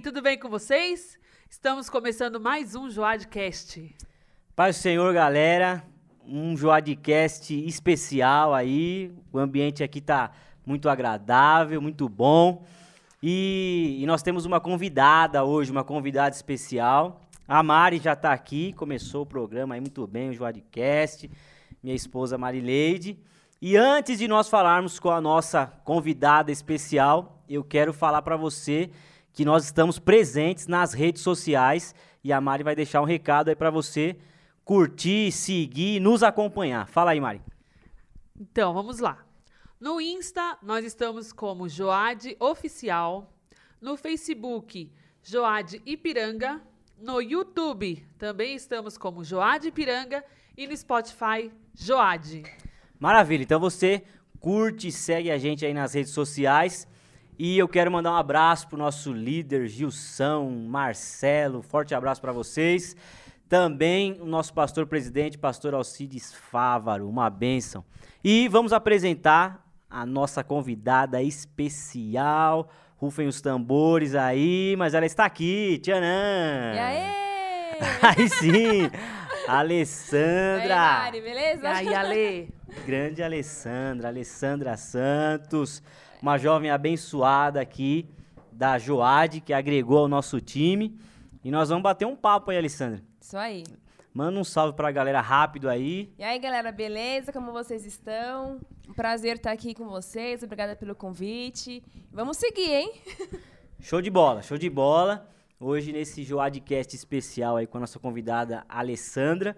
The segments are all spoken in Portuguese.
tudo bem com vocês? Estamos começando mais um Joadcast. Paz do Senhor, galera. Um Joadcast especial aí. O ambiente aqui tá muito agradável, muito bom. E, e nós temos uma convidada hoje, uma convidada especial. A Mari já está aqui, começou o programa aí muito bem, o Joadcast. Minha esposa Marileide. E antes de nós falarmos com a nossa convidada especial, eu quero falar para você que nós estamos presentes nas redes sociais e a Mari vai deixar um recado aí para você curtir, seguir, nos acompanhar. Fala aí, Mari. Então, vamos lá. No Insta, nós estamos como Joad Oficial. No Facebook, Joad Ipiranga. No YouTube, também estamos como Joad Ipiranga. E no Spotify, Joad. Maravilha. Então você curte, segue a gente aí nas redes sociais. E eu quero mandar um abraço pro nosso líder Gilson, Marcelo. Forte abraço para vocês. Também o nosso pastor presidente, pastor Alcides Fávaro. Uma bênção. E vamos apresentar a nossa convidada especial. Rufem os tambores aí, mas ela está aqui. Tchanã! E aí? Aí sim! Alessandra! E aí, Mari, beleza? E aí, Ale? Grande Alessandra, Alessandra Santos, uma jovem abençoada aqui da Joad, que agregou ao nosso time. E nós vamos bater um papo aí, Alessandra. Isso aí. Manda um salve pra galera rápido aí. E aí, galera, beleza? Como vocês estão? Um prazer estar aqui com vocês. Obrigada pelo convite. Vamos seguir, hein? Show de bola, show de bola. Hoje, nesse Joadcast especial aí com a nossa convidada Alessandra,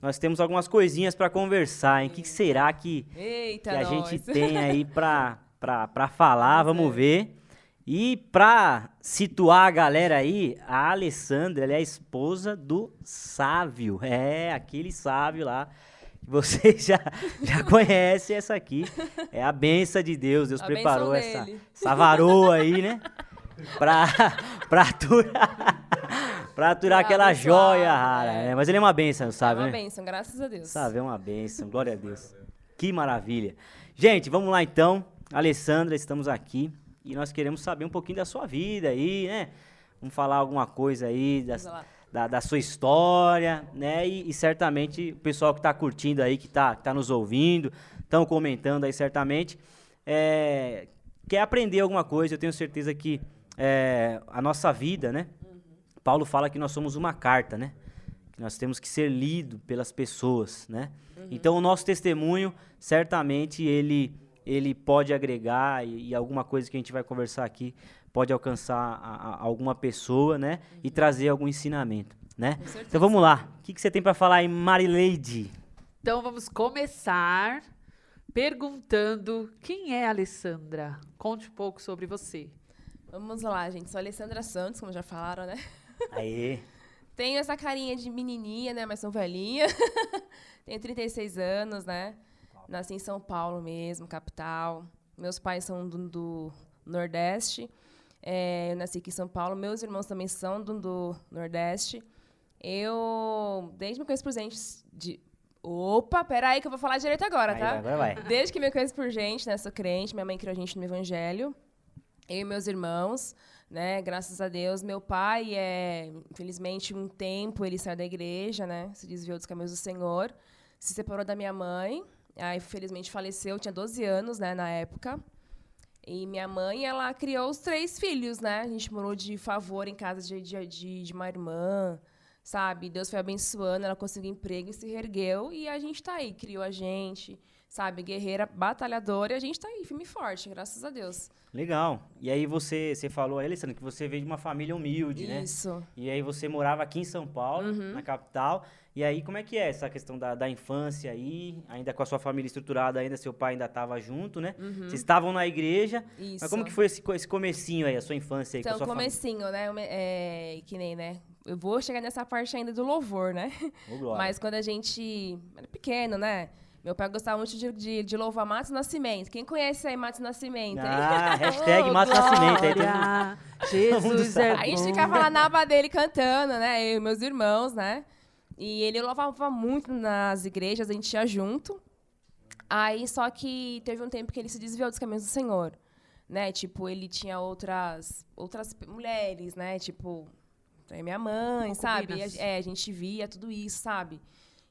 nós temos algumas coisinhas para conversar, hein? O que, será que, Eita, que a nós. gente tem aí pra, pra, pra falar? Vamos ver. E pra situar a galera aí, a Alessandra, ela é a esposa do Sávio. É, aquele Sávio lá. que Vocês já, já conhecem essa aqui. É a benção de Deus. Deus A preparou essa, essa varoa aí, né? Pra, pra aturar, pra aturar Pra aquela joia rara. é. É, mas ele é uma benção, É sabe, uma né? bênção, graças a Deus. Sabe, é uma benção, glória a Deus. Que maravilha. Gente, vamos lá então. Alessandra, estamos aqui e nós queremos saber um pouquinho da sua vida aí, né? Vamos falar alguma coisa aí das- da, da sua história, né? E, e certamente o pessoal que está curtindo aí, que está tá nos ouvindo, estão comentando aí certamente, é, quer aprender alguma coisa. Eu tenho certeza que é, a nossa vida, né? Paulo fala que nós somos uma carta, né? Que nós temos que ser lido pelas pessoas, né? Então o nosso testemunho, certamente ele ele pode agregar e, e alguma coisa que a gente vai conversar aqui pode alcançar a- a- alguma pessoa, né? E trazer algum ensinamento, né? Então vamos lá. O que, que você tem para falar aí, Marileide? Então, vamos começar perguntando quem é a Alessandra. Conte um pouco sobre você. Vamos lá, gente. Sou a Alessandra Santos, como já falaram, né? Aê. Tenho essa carinha de menininha, né? Mas sou velhinha. Tenho 36 anos, né? Nasci em São Paulo mesmo, capital. Meus pais são do, do Nordeste. É, eu nasci aqui em São Paulo. Meus irmãos também são do, do Nordeste. Eu, desde me conheço por gente de... Opa, peraí que eu vou falar direito agora, Aí, tá? Agora vai. Desde que me conheço por gente, né? Sou crente, minha mãe criou a gente no Evangelho. Eu e meus irmãos, né? Graças a Deus. Meu pai, é, infelizmente, um tempo ele saiu da igreja, né? Se desviou dos caminhos do Senhor. Se separou da minha mãe. Aí, infelizmente, faleceu. Eu tinha 12 anos, né? Na época. E minha mãe, ela criou os três filhos, né? A gente morou de favor em casa de, de, de, de uma irmã, sabe? Deus foi abençoando, ela conseguiu emprego e se reergueu. E a gente tá aí, criou a gente, sabe? Guerreira, batalhadora. E a gente tá aí, firme e forte, graças a Deus. Legal. E aí você, você falou, aí, Alessandra, que você veio de uma família humilde, né? Isso. E aí você morava aqui em São Paulo, Uhum. na capital. E aí, como é que é essa questão da, da infância aí? Ainda com a sua família estruturada, ainda seu pai ainda estava junto, né? Vocês estavam na igreja. Uhum. Isso. Mas como que foi esse, esse comecinho aí, a sua infância aí com a Então, sua comecinho, né? Uma- É, que nem, né? Eu vou chegar nessa parte ainda do louvor, né? família? Glória. Mas quando a gente era pequeno, né? Meu pai gostava muito de, de, de louvar Matos Nascimento. Quem conhece aí Matos Nascimento, hein? Ah, hashtag Ô, Mato Nascimento. Aí todo mundo- Jesus é sabe. A gente bom. ficava lá na aba dele cantando, né? Eu e meus irmãos, né? E ele louvava muito nas igrejas, a gente ia junto. Aí, só que teve um tempo que ele se desviou dos caminhos do Senhor. né? Tipo, ele tinha outras outras mulheres, né? Tipo, é minha mãe, sabe? A- é, a gente via tudo isso, sabe?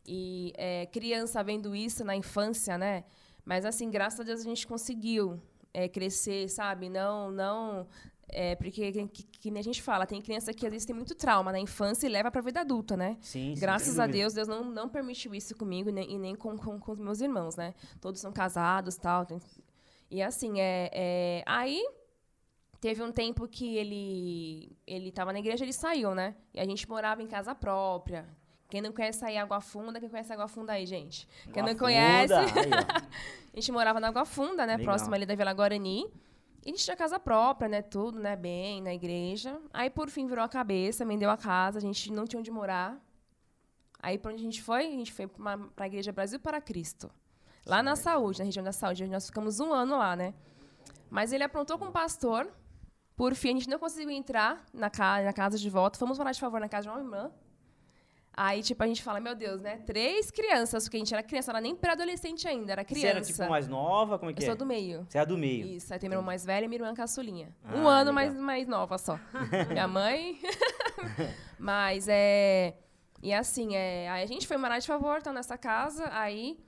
E é, criança vendo isso na infância, né? Mas assim, graças a Deus a gente conseguiu é, crescer, sabe? Não, não. É, porque, que, que, nem a gente fala, tem criança que às vezes tem muito trauma na infância e leva pra vida adulta, né? Sim, Graças a. Deus, Deus não, não permitiu isso comigo e nem, e nem com, com, com os meus irmãos, né? Todos são casados tal. tem- E assim, é, é, aí teve um tempo que ele ele estava na igreja, ele saiu, né? E a gente morava em casa própria. Quem não conhece aí Água Funda, quem conhece Água Funda aí, gente? Quem Água não conhece, aí, a gente morava na Água Funda, né? Legal. Próximo ali da Vila Guarani. E a gente tinha casa própria, né? Tudo, né? Bem, na igreja. Aí, por fim, virou a cabeça, vendeu a casa. A gente não tinha onde morar. Aí, pra onde a gente foi? A gente foi uma- pra Igreja Brasil para Cristo. Lá na saúde, na região da saúde. Nós ficamos um ano lá, né? Mas ele aprontou com o pastor. Por fim, a gente não conseguiu entrar na, ca na casa de volta. Fomos morar de favor na casa de uma irmã. Aí, tipo, a gente fala, meu Deus, né? Três crianças, porque a gente era criança, ela nem pré-adolescente ainda, era criança. Você era tipo mais nova? Como é que Eu é? sou do meio. Você é do meio. Isso, aí tem meu irmão mais velho e minha irmã caçulinha. Ah, um ano legal. mais, mais nova só. minha mãe. Mas é. E assim, é, aí a gente foi morar de favor, tá nessa casa. Aí,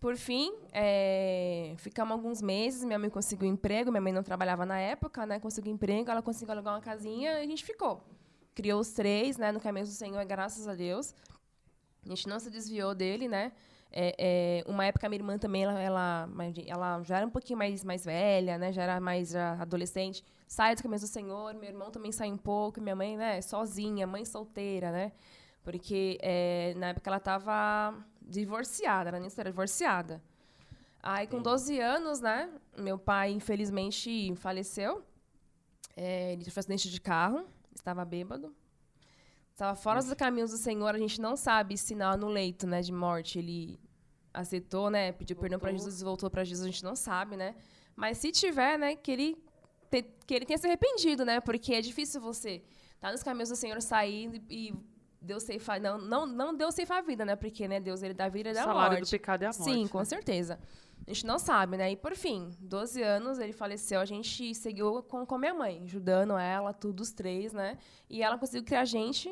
por fim, é, ficamos alguns meses. Minha mãe conseguiu emprego. Minha mãe não trabalhava na época, né? Conseguiu emprego. Ela conseguiu alugar uma casinha e a gente ficou. Criou os três, né? No caminho do Senhor, graças a Deus. A gente não se desviou dele, né? É, é, uma época minha irmã também, ela, ela, ela já era um pouquinho mais, mais velha, né? Já era mais já adolescente. Sai do caminho do Senhor. Meu irmão também sai um pouco. Minha mãe, né? Sozinha, mãe solteira, né? Porque é, na época ela estava divorciada, ela nem era divorciada. Aí, com 12 anos, né? Meu pai, infelizmente, faleceu. É, ele sofreu um acidente de carro, estava bêbado. Estava fora dos caminhos do Senhor, a gente não sabe se na- no leito né, de morte ele aceitou, né? Pediu perdão para Voltou. Jesus e voltou para Jesus, a gente não sabe, né? Mas se tiver, né, que ele, te- que ele tenha se arrependido, né? Porque é difícil você estar nos caminhos do Senhor, sair e, Deus ceifar. Não, não, não Deus ceifar a vida, né? Porque né, Deus ele dá a vida e O dá a salário morte. do pecado é a morte. Sim, com né? A gente não sabe, né? E por fim, 12 anos, ele faleceu, a gente seguiu com, com minha mãe, ajudando ela, tudo, os três, né? E ela conseguiu criar a gente.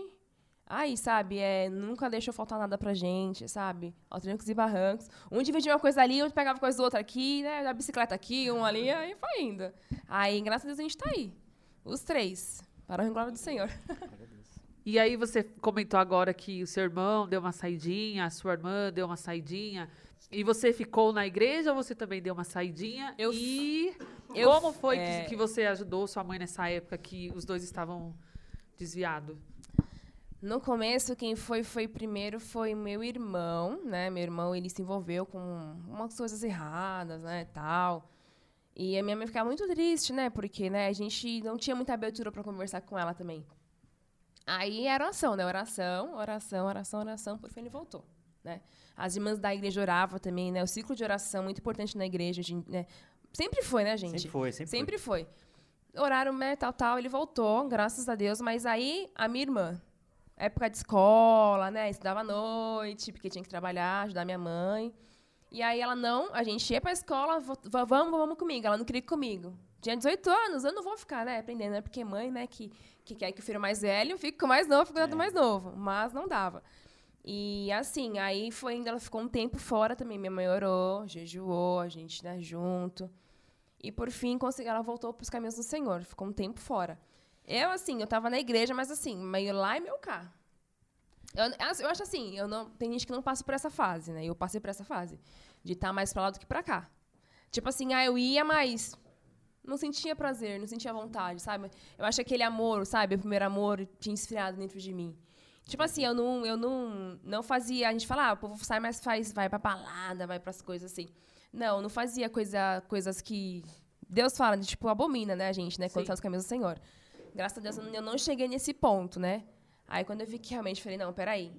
Aí, sabe, é, nunca deixou faltar nada pra gente, sabe? Aos trancos e barrancos. Um dividia uma coisa ali, outro pegava coisa do outro aqui, né? A bicicleta aqui, um ali, aí foi indo. Aí, graças a Deus, a gente tá aí. Os três. Para a glória do Senhor. E aí você comentou agora que o seu irmão deu uma saidinha, a sua irmã deu uma saidinha. E você ficou na igreja ou você também deu uma saidinha? Eu- e eu- como foi é. que, que você ajudou sua mãe nessa época que os dois estavam desviados? No começo, quem foi foi primeiro foi meu irmão, né? Meu irmão, ele se envolveu com umas coisas erradas, né, tal. E a minha mãe ficava muito triste, né? Porque, né, a gente não tinha muita abertura para conversar com ela também. Aí era oração, né? Oração, oração, oração, oração, por fim ele voltou, né? As irmãs da igreja oravam também, né? O ciclo de oração muito importante na igreja, a gente, né? Sempre foi, né, gente? Sempre foi, sempre, Sempre foi. Oraram, né, tal, tal, ele voltou, graças a Deus, mas aí a minha irmã, época de escola, né, estudava à noite, porque tinha que trabalhar, ajudar minha mãe. E aí ela não, a gente ia pra escola, vo- va- vamos, vamos comigo, ela não queria ir comigo. Tinha 18 anos, eu não vou ficar, né, aprendendo, né, porque mãe, né, que, que quer que o filho mais velho fique com o mais novo, fique com o neto mais novo, mas não dava. E assim, aí foi ainda, ela ficou um tempo fora também, minha mãe orou, jejuou, a gente, né, junto. E por fim, consegui, ela voltou para os caminhos do Senhor, ficou um tempo fora. Eu, assim, eu tava na igreja, mas assim, meio lá e meio cá. Eu, eu acho assim, eu não, tem gente que não passa por essa fase, né? Eu passei por essa fase. De estar mais pra lá do que pra cá. Tipo assim, ah, eu ia, mas não sentia prazer, não sentia vontade, sabe? Eu acho que aquele amor, sabe? O primeiro amor tinha esfriado dentro de mim. Tipo assim, eu não, eu não, não fazia. A gente fala, ah, o povo sai, mas faz, vai pra balada, vai pras coisas assim. Não, não fazia coisa, coisas que Deus fala, de, tipo, abomina, né, a gente, né? Quando Sim. tá nos caminhos do Senhor. Graças a Deus eu não cheguei nesse ponto, né? Aí quando eu vi que realmente falei, não, peraí.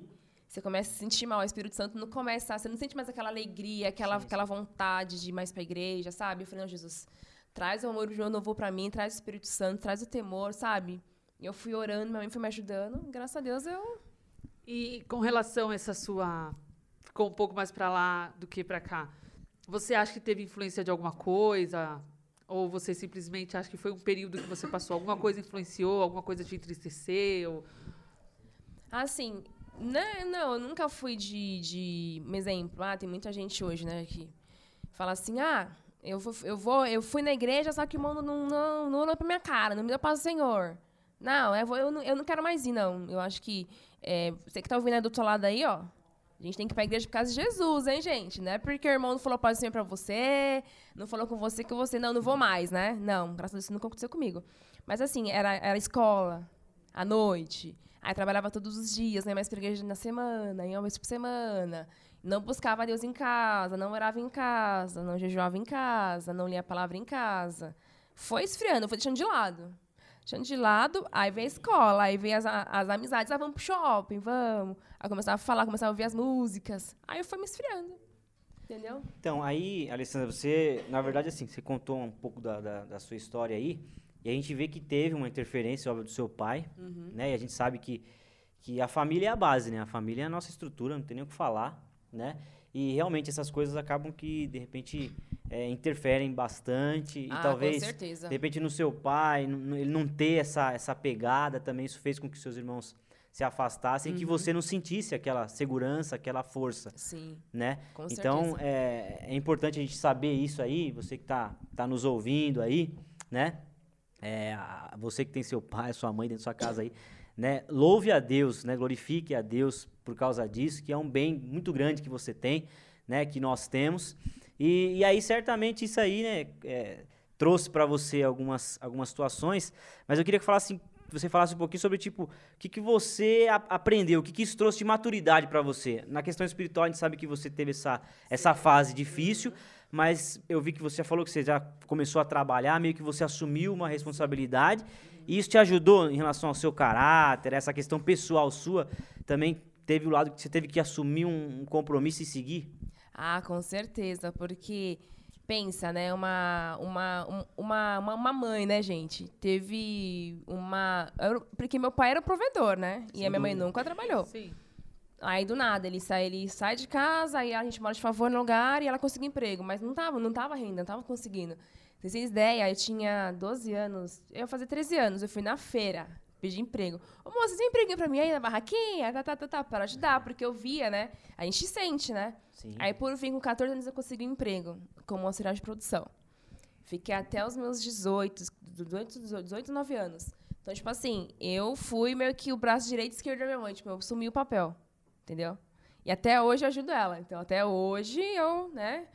Você começa a se sentir mal, o Espírito Santo não começa, você não sente mais aquela alegria, aquela, aquela vontade de ir mais pra igreja, sabe? Eu falei, não, Jesus, traz o amor de novo pra mim, traz o Espírito Santo, traz o temor, sabe? Eu fui orando, minha mãe foi me ajudando, graças a Deus eu E com relação a essa sua. Ficou um pouco mais pra lá do que pra cá. Você acha que teve influência de alguma coisa? Ou você simplesmente acha que foi um período que você passou, alguma coisa influenciou, alguma coisa te entristeceu? Assim, não, não, eu nunca fui de, de. Um exemplo, ah, tem muita gente hoje, né, que fala assim, ah, eu vou, eu vou, eu fui na igreja, só que o mundo não, não, não olhou pra minha cara, não me deu paz do Senhor. Não, eu, vou, eu, não, eu não quero mais ir, não. Eu acho que é, você que tá ouvindo aí do outro lado aí, ó, a gente tem que ir pra igreja por causa de Jesus, hein, gente? Não é porque o irmão não falou paz do Senhor pra você, não falou com você que você, não, não vou mais, né? Não, graças a Deus isso nunca aconteceu comigo. Mas assim, era, era escola, à noite, Aí trabalhava todos os dias, né? Mais pra igreja na semana, ia uma vez por semana. Não buscava Deus em casa, não orava em casa, não jejuava em casa, não lia a palavra em casa. Foi esfriando, foi deixando de lado. Deixando de lado, aí veio a escola, aí veio as, as amizades, ah, vamos pro shopping, vamos. Aí começava a falar, começava a ouvir as músicas. Aí eu fui me esfriando. Entendeu? Então, aí, Alessandra, você, na verdade, assim, você contou um pouco da, da, da sua história aí. E a gente vê que teve uma interferência, óbvio, do seu pai, uhum. né? E a gente sabe que, que a família é a base, né? A família é a nossa estrutura, não tem nem o que falar, né? E realmente essas coisas acabam que, de repente, é, interferem bastante. Ah, e talvez, com certeza. de repente, no seu pai, ele não ter essa, essa pegada também, isso fez com que seus irmãos se afastassem uhum. e que você não sentisse aquela segurança, aquela força. Sim. Né? Com então, é, é importante a gente saber isso aí, você que está tá nos ouvindo aí, né? É, você que tem seu pai, sua mãe dentro da sua casa aí, né? Louve a Deus, né? Glorifique a Deus por causa disso, que é um bem muito grande que você tem, né? Que nós temos. E, e aí, certamente, isso aí, né? É, trouxe para você algumas, algumas situações, mas eu queria que falasse, você falasse um pouquinho sobre, tipo, o que, que você a, aprendeu, o que, que isso trouxe de maturidade para você. Na questão espiritual, a gente sabe que você teve essa, essa fase difícil, mas eu vi que você já falou que você já começou a trabalhar, meio que você assumiu uma responsabilidade. E isso te ajudou em relação ao seu caráter, essa questão pessoal sua, também teve o lado que você teve que assumir um, um compromisso e seguir? Ah, com certeza, porque pensa, né, uma, uma, uma, uma, mãe, né, gente, teve uma... Porque meu pai era provedor, né, Sem e a minha mãe nunca trabalhou. Sim. Aí do nada, ele sai, ele sai de casa, aí a gente mora de favor no lugar e ela conseguiu emprego. Mas não tava, não tava renda, não tava conseguindo. Vocês ideia, eu tinha 12 anos, eu ia fazer 13 anos, eu fui na feira pedir emprego. Ô, moça, você tem emprego pra mim aí na barraquinha? Tá, tá, tá, tá, para ajudar, porque eu via, né? A gente sente, né? Sim. Aí, por fim, com 14 anos, eu consegui um emprego como auxiliar de produção. Fiquei até os meus 18, 18, 18, 19 anos. Então, tipo assim, eu fui meio que o braço direito e esquerdo da minha mãe. Tipo, eu assumi o papel entendeu? E até hoje eu ajudo ela. Então, até hoje eu, né?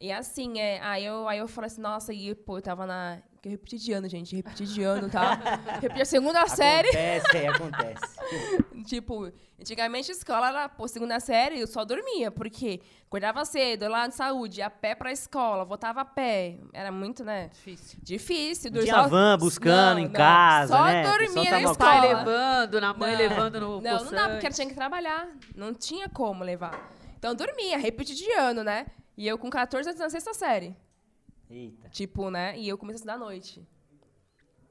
E assim, é, aí, eu, aí eu falei assim, nossa, e pô, eu tava na. Que eu repeti de ano, gente, repeti de ano, tá? repeti a segunda acontece, série. Acontece, é, acontece. tipo, antigamente a escola era, pô, segunda série, eu só dormia, porque acordava cedo, lá de saúde, a pé pra escola, voltava a pé. Era muito, né? Difícil. Difícil. Tinha só... van buscando não, em não, casa, só né? dormia na escola. pai levando, na mãe não. levando no Não, não dá, porque ela tinha que trabalhar. Não tinha como levar. Então dormia, repeti de ano, né? E eu com 14 anos na sexta série. Eita. Tipo, né? E eu comecei a estudar à noite.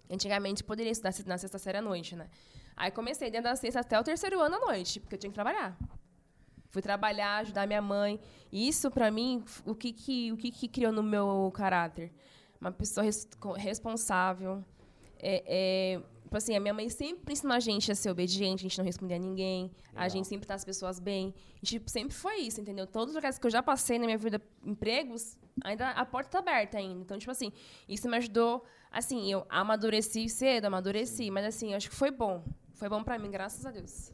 Antigamente poderia estudar na sexta série à noite, né? Aí comecei dentro da sexta até o terceiro ano à noite, porque eu tinha que trabalhar. Fui trabalhar, ajudar minha mãe. E isso, para mim, o que que, o que que criou no meu caráter? Uma pessoa res, responsável. É, é, tipo assim, a minha mãe sempre ensinou a gente a ser obediente, a gente não responder a ninguém, Legal. a gente sempre tratar as pessoas bem. E, tipo, sempre foi isso, entendeu? Todos os lugares que eu já passei na minha vida, empregos, ainda a porta tá aberta ainda. Então, tipo assim, isso me ajudou. Assim, eu amadureci cedo, amadureci, Sim. mas assim, acho que foi bom. Foi bom para mim, graças a Deus.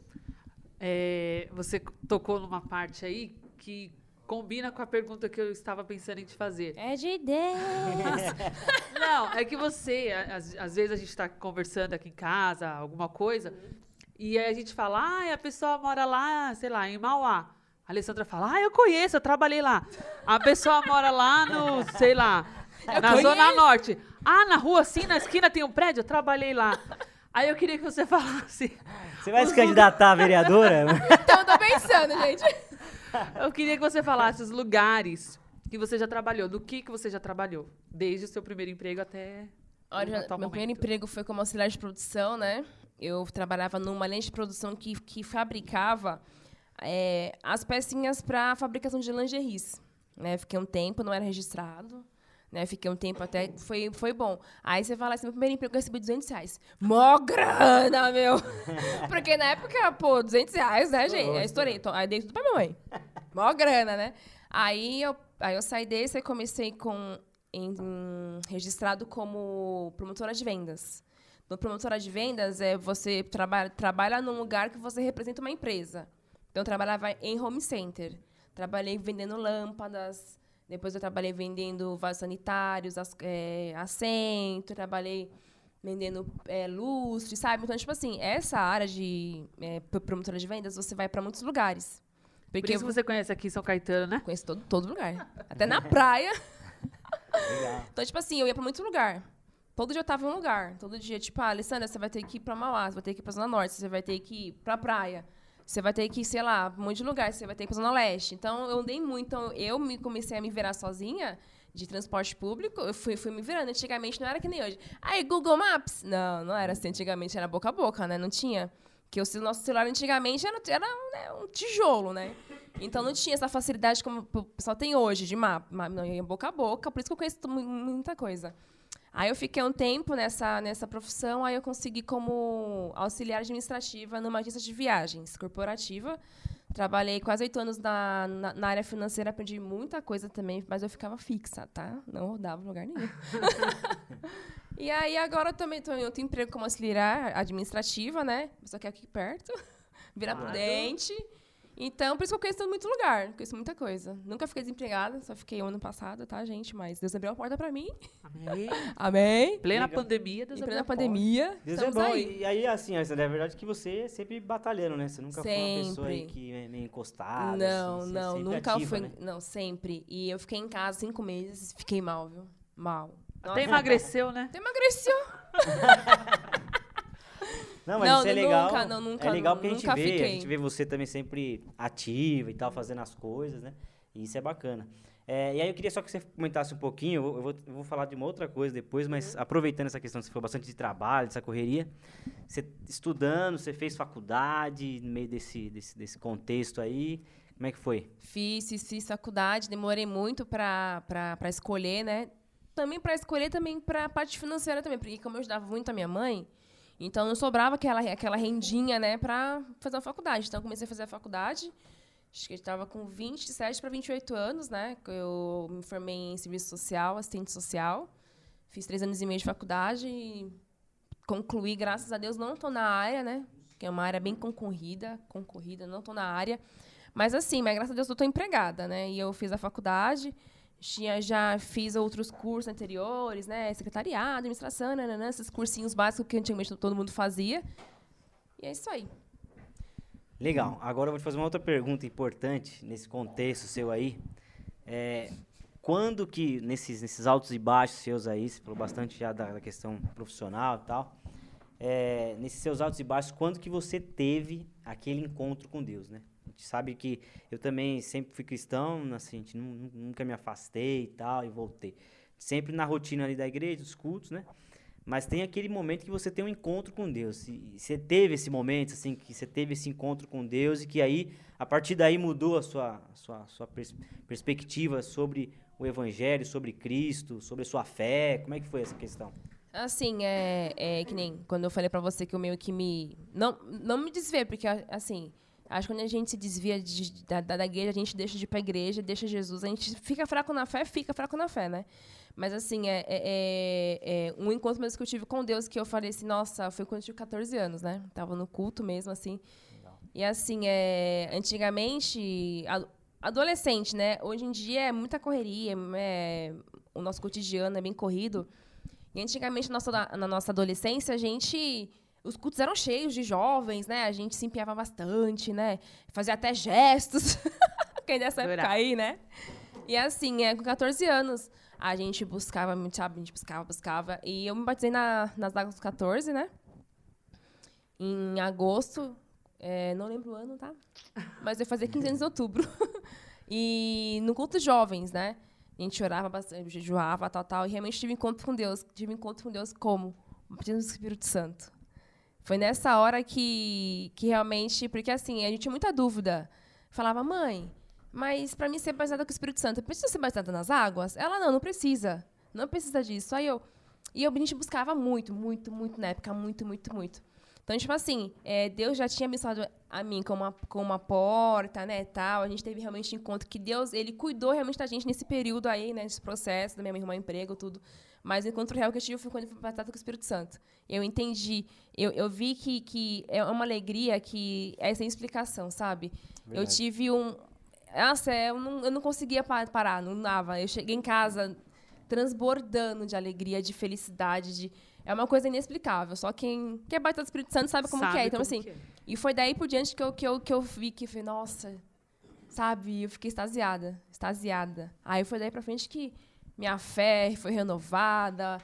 É, você tocou numa parte aí que combina com a pergunta que eu estava pensando em te fazer. É de Deus! Não, é que você, às, às vezes a gente está conversando aqui em casa, alguma coisa, e aí a gente fala, ah, a pessoa mora lá, sei lá, em Mauá. A Alessandra fala, ah, eu conheço, eu trabalhei lá. A pessoa mora lá no, sei lá, eu na conheço. Zona Norte. Ah, na rua, assim, na esquina tem um prédio, eu trabalhei lá. Aí eu queria que você falasse. Você vai se candidatar a vereadora? então eu tô pensando, gente. Eu queria que você falasse os lugares que você já trabalhou, do que, que você já trabalhou, desde o seu primeiro emprego até. Olha, meu momento. primeiro emprego foi como auxiliar de produção, né? Eu trabalhava numa linha de produção que, que fabricava é, as pecinhas para fabricação de lingeries. Né? Fiquei um tempo, não era registrado. Né? Fiquei um tempo até, foi, foi bom. Aí você fala assim, meu primeiro emprego eu recebi 200 reais. Mó grana, meu! Porque na época, pô, 200 reais, né, gente? Aí estourei. Então, aí dei tudo pra minha mãe. Mó grana, né? Aí eu, aí eu saí desse e comecei com, em, registrado como promotora de vendas. No promotora de vendas, é você trabalha, trabalha num lugar que você representa uma empresa. Então, eu trabalhava em home center. Trabalhei vendendo lâmpadas, depois eu trabalhei vendendo vasos sanitários, as, é, assento, trabalhei vendendo é, lustre, sabe? Então, tipo assim, essa área de é, promotora de vendas, você vai para muitos lugares. Porque Por isso você conhece aqui São Caetano, né? Conheço todo, todo lugar. Até na praia. então, tipo assim, eu ia para muitos lugares. Todo dia eu tava em um lugar. Todo dia, tipo, ah, Alessandra, você vai ter que ir para Mauá, você vai ter que ir pra Zona Norte, você vai ter que ir pra praia. Você vai ter que sei lá, um monte de lugar, você vai ter que ir pra Zona Leste. Então, eu andei muito. Então, eu me comecei a me virar sozinha de transporte público, eu fui, fui me virando. Antigamente não era que nem hoje. Aí, Google Maps? Não, não era assim. Antigamente era boca a boca, né? Não tinha. Que o nosso celular antigamente era, era né, um tijolo, né? Então não tinha essa facilidade como o pessoal tem hoje de mapa. Não ia boca a boca, por isso que eu conheço muita coisa. Aí eu fiquei um tempo nessa, nessa profissão, aí eu consegui como auxiliar administrativa numa agência de viagens corporativa. Trabalhei quase oito anos na, na, na, área financeira, aprendi muita coisa também, mas eu ficava fixa, tá? Não rodava em lugar nenhum. e aí agora eu também estou em outro emprego como auxiliar administrativa, né? Só que é aqui perto, virar prudente. Então, por isso que eu conheço muito lugar, conheço muita coisa. Nunca fiquei desempregada, só fiquei ano passado, tá, gente? Mas Deus abriu a porta pra mim. Amém. Amém. Plena Legal. pandemia, Deus em plena pandemia. Deus é bom. Aí. E aí, assim, é verdade que você é sempre batalhando, né? Você nunca sempre. foi uma pessoa aí que é meio encostada. Não, assim, não, nunca ativa, Né? Não, sempre. E eu fiquei em casa cinco meses, fiquei mal, viu? Mal. Nossa. Até emagreceu, né? Até emagreceu. Não, mas não, isso é legal. Nunca, não, nunca, é legal porque a gente vê, fiquei. a gente vê você também sempre ativa e tal, fazendo as coisas, né? E isso é bacana. É, e aí eu queria só que você comentasse um pouquinho, eu vou, eu vou, falar de uma outra coisa depois, mas uhum. aproveitando essa questão, você falou bastante de trabalho, dessa correria, você estudando, você fez faculdade no meio desse, desse, desse contexto aí, como é que foi? Fiz, fiz, fiz faculdade, demorei muito para escolher, né? Também para escolher, também para a parte financeira também, porque como eu ajudava muito a minha mãe, então não sobrava aquela, aquela rendinha, né, para fazer a faculdade. Então eu comecei a fazer a faculdade. Acho que eu estava com 27 para 28 anos, né? Eu me formei em serviço social, assistente social. Fiz três anos e meio de faculdade e concluí, graças a Deus, não estou na área, né? Que é uma área bem concorrida, concorrida, não estou na área. Mas assim, mas graças a Deus eu estou empregada, né? E eu fiz a faculdade, tinha, já fiz outros cursos anteriores, né? Secretariado, administração, nananã, esses cursinhos básicos que antigamente todo mundo fazia. E é isso aí. Legal. Agora eu vou te fazer uma outra pergunta importante nesse contexto seu aí. É, quando que, nesses, nesses altos e baixos seus aí, você falou bastante já da, da questão profissional e tal, é, nesses seus altos e baixos, quando que você teve aquele encontro com Deus, né? Gente sabe que eu também sempre fui cristão, assim, nunca me afastei e tal, e voltei. Sempre na rotina ali da igreja, dos cultos, né? Mas tem aquele momento que você tem um encontro com Deus. E você teve esse momento, assim, que você teve esse encontro com Deus e que aí, a partir daí, mudou a sua, a sua, a sua pers perspectiva sobre o Evangelho, sobre Cristo, sobre a sua fé. Como é que foi essa questão? Assim, é, é que nem quando eu falei para você que o meio que me... Não, não me desver, porque, assim, Acho que quando a gente se desvia de, da, da, igreja, a gente deixa de ir para a igreja, deixa Jesus, a gente fica fraco na fé, fica fraco na fé, né? Mas, assim, é, é, é, é um encontro mesmo que eu tive com Deus, que eu falei assim, nossa, foi quando eu tinha 14 anos, né? Tava no culto mesmo, assim. Legal. E, assim, é, antigamente, adolescente, né? Hoje em dia é muita correria, é, o nosso cotidiano é bem corrido. E antigamente, na nossa, na nossa adolescência, a gente os cultos eram cheios de jovens, né? A gente se empiava bastante, né? Fazia até gestos. Quem dessa época aí, né? E assim, é, com 14 anos, a gente buscava, sabe? A gente buscava, buscava. E eu me batizei na, nas datas dos 14, né? Em agosto. É, não lembro o ano, tá? Mas eu fazia 15 anos em outubro. e no culto de jovens, né? A gente orava bastante, jejuava, tal, tal. E realmente tive encontro com Deus. Tive encontro com Deus como? O batismo do Espírito Santo. Foi nessa hora que, que realmente. Porque assim, a gente tinha muita dúvida. Falava, mãe, mas para mim ser batizada com o Espírito Santo, precisa ser batizada nas águas? Ela, não, não precisa. Não precisa disso. Aí eu. E eu, a gente buscava muito, muito, muito na época, muito, muito, muito. Então, tipo assim, é, Deus já tinha abençoado a mim com uma, com uma porta, né, tal. A gente teve realmente encontro que Deus, ele cuidou realmente da gente nesse período aí, né, nesse processo, da minha arrumar emprego, tudo. Mas o encontro real que eu tive foi quando eu fui batizada com o Espírito Santo. Eu entendi, eu, eu vi que, que é uma alegria que é sem explicação, sabe? Verdade. Eu tive um... Nossa, eu não, eu não conseguia parar, não dava. Eu cheguei em casa transbordando de alegria, de felicidade, de é uma coisa inexplicável. Só quem, quem é baita do Espírito Santo sabe como sabe que é. Então, assim, é. e foi daí por diante que eu, que eu, que eu vi que falei, nossa, sabe? Eu fiquei extasiada, extasiada. Aí foi daí pra frente que minha fé foi renovada,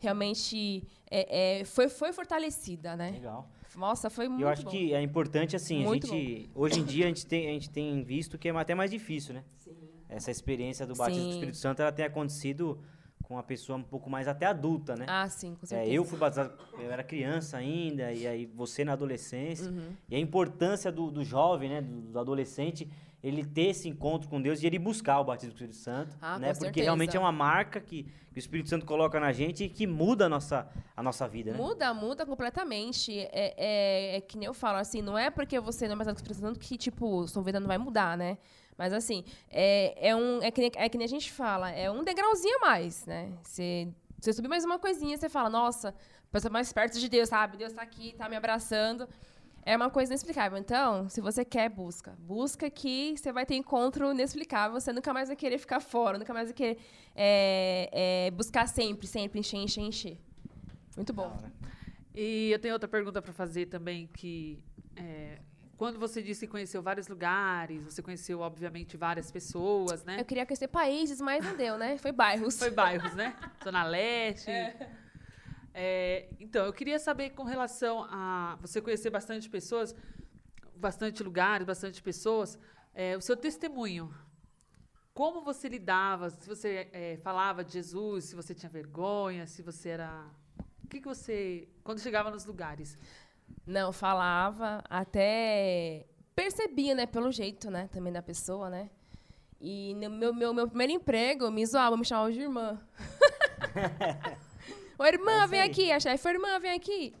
realmente é, é, foi, foi fortalecida, né? Legal. Nossa, foi muito Eu acho bom. que é importante, assim, muito a gente, bom. hoje em dia a gente, tem, a gente tem visto que é até mais difícil, né? Sim. Essa experiência do batismo Sim. do Espírito Santo, ela tem acontecido com uma pessoa um pouco mais até adulta, né? Ah, sim, com certeza. É, eu fui batizado, eu era criança ainda, e aí você na adolescência. Uhum. E a importância do, do jovem, né, do, do, adolescente, ele ter esse encontro com Deus e ele buscar o batismo do Espírito Santo, ah, né? Porque certeza. realmente é uma marca que, que, o Espírito Santo coloca na gente e que muda a nossa, a nossa vida, né? Muda, muda completamente. É, é, é que nem eu falo, assim, não é porque você não é batizado com o Espírito Santo que, tipo, sua vida não vai mudar, né? Mas assim, é, é, um, é, que nem, é que nem a gente fala, é um degrauzinho a mais, né? Você, você subir mais uma coisinha, você fala, nossa, pessoa mais perto de Deus, sabe? Deus está aqui, está me abraçando. É uma coisa inexplicável. Então, se você quer, busca. Busca que você vai ter encontro inexplicável. Você nunca mais vai querer ficar fora, nunca mais vai querer é, é, buscar sempre, sempre, encher, encher, encher. Muito bom. E eu tenho outra pergunta para fazer também, que é, quando você disse que conheceu vários lugares, você conheceu, obviamente, várias pessoas, né? Eu queria conhecer países, mas não deu, né? Foi bairros. Foi bairros, né? Zona Leste. É. É, então, eu queria saber com relação a você conhecer bastante pessoas, bastante lugares, bastante pessoas, é, o seu testemunho. Como você lidava? Se você é, falava de Jesus, se você tinha vergonha, se você era. O que, que você. Quando chegava nos lugares? Não, falava, até percebia, né, pelo jeito, né, também da pessoa, né? E no meu, meu, meu primeiro emprego, me zoava, me chamava de irmã. Ô, irmã, vem aqui. A chefe, irmã, vem aqui.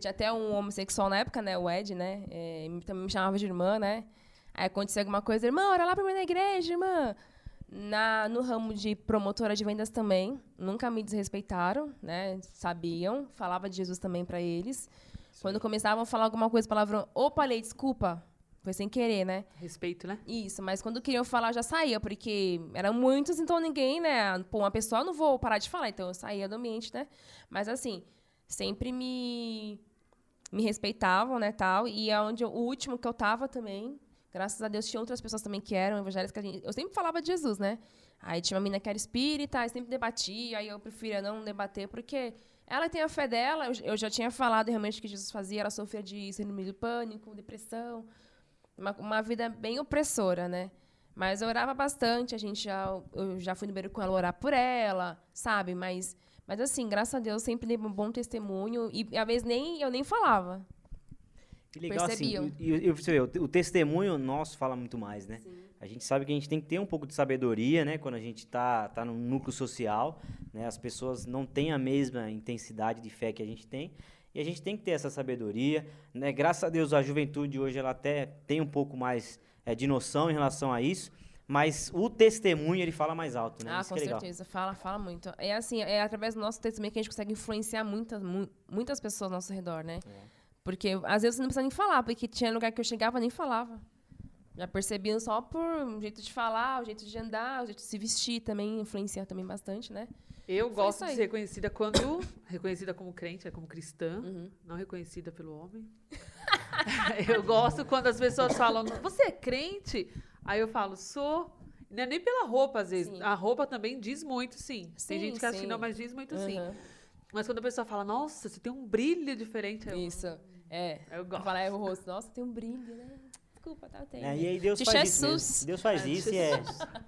Tinha até um homossexual na época, né, o Ed, né? É, também me chamava de irmã, né? Aí acontecia alguma coisa, irmã, ora lá pra mim na igreja, irmã. Na, no ramo de promotora de vendas também, nunca me desrespeitaram, né? Sabiam, falava de Jesus também para eles. Quando começavam a falar alguma coisa, palavrão, opa, Lei, desculpa. Foi sem querer, né? Respeito, né? Isso, mas quando queriam falar, já saía, porque eram muitos, então ninguém, né? Pô, uma pessoa, não vou parar de falar, então eu saía do ambiente, né? Mas assim, sempre me me respeitavam, né, tal, e é onde eu, o último que eu tava também, graças a Deus tinha outras pessoas também que eram evangélicas, que eu sempre falava de Jesus, né? Aí tinha uma menina que era espírita, aí sempre debatia, aí eu preferia não debater, porque ela tem a fé dela, eu, já tinha falado realmente que Jesus fazia, ela sofria de síndrome do pânico, depressão, uma, uma vida bem opressora, né? Mas eu orava bastante, a gente já, eu já fui no banheiro com ela orar por ela, sabe? Mas, mas assim, graças a Deus, sempre dei um bom testemunho e às vezes nem, eu nem falava. Que legal, Percebiam. assim, e, e, você vê, o, o testemunho nosso fala muito mais, né? Sim. A gente sabe que a gente tem que ter um pouco de sabedoria, né? Quando a gente está tá no núcleo social, né? As pessoas não têm a mesma intensidade de fé que a gente tem. E a gente tem que ter essa sabedoria, né? Graças a Deus a juventude hoje ela até tem um pouco mais é, de noção em relação a isso. Mas o testemunho, ele fala mais alto, né? Ah, isso com é certeza. Fala, fala muito. É assim, é através do nosso testemunho que a gente consegue influenciar muitas, mu muitas pessoas ao nosso redor, né? É. Porque às vezes você não precisa nem falar, porque tinha lugar que eu chegava nem falava. Já percebiam só por um jeito de falar, o jeito de andar, o jeito de se vestir também influencia também bastante, né? Eu Foi gosto de ser reconhecida quando reconhecida como crente, é como cristã, uhum. não reconhecida pelo homem. eu gosto quando as pessoas falam: "Você é crente?" Aí eu falo: "Sou". Não é nem pela roupa, às vezes. Sim. A roupa também diz muito, sim. sim tem gente que acha que não, mas diz muito, uhum. sim. Mas quando a pessoa fala, nossa, você tem um brilho diferente. Isso. Eu, é. Eu gosto. Falar é o rosto, nossa, tem um brilho, né? desculpa, tá? Tem. É, e aí Deus de faz Jesus. isso. Mesmo. Deus faz é, isso e é,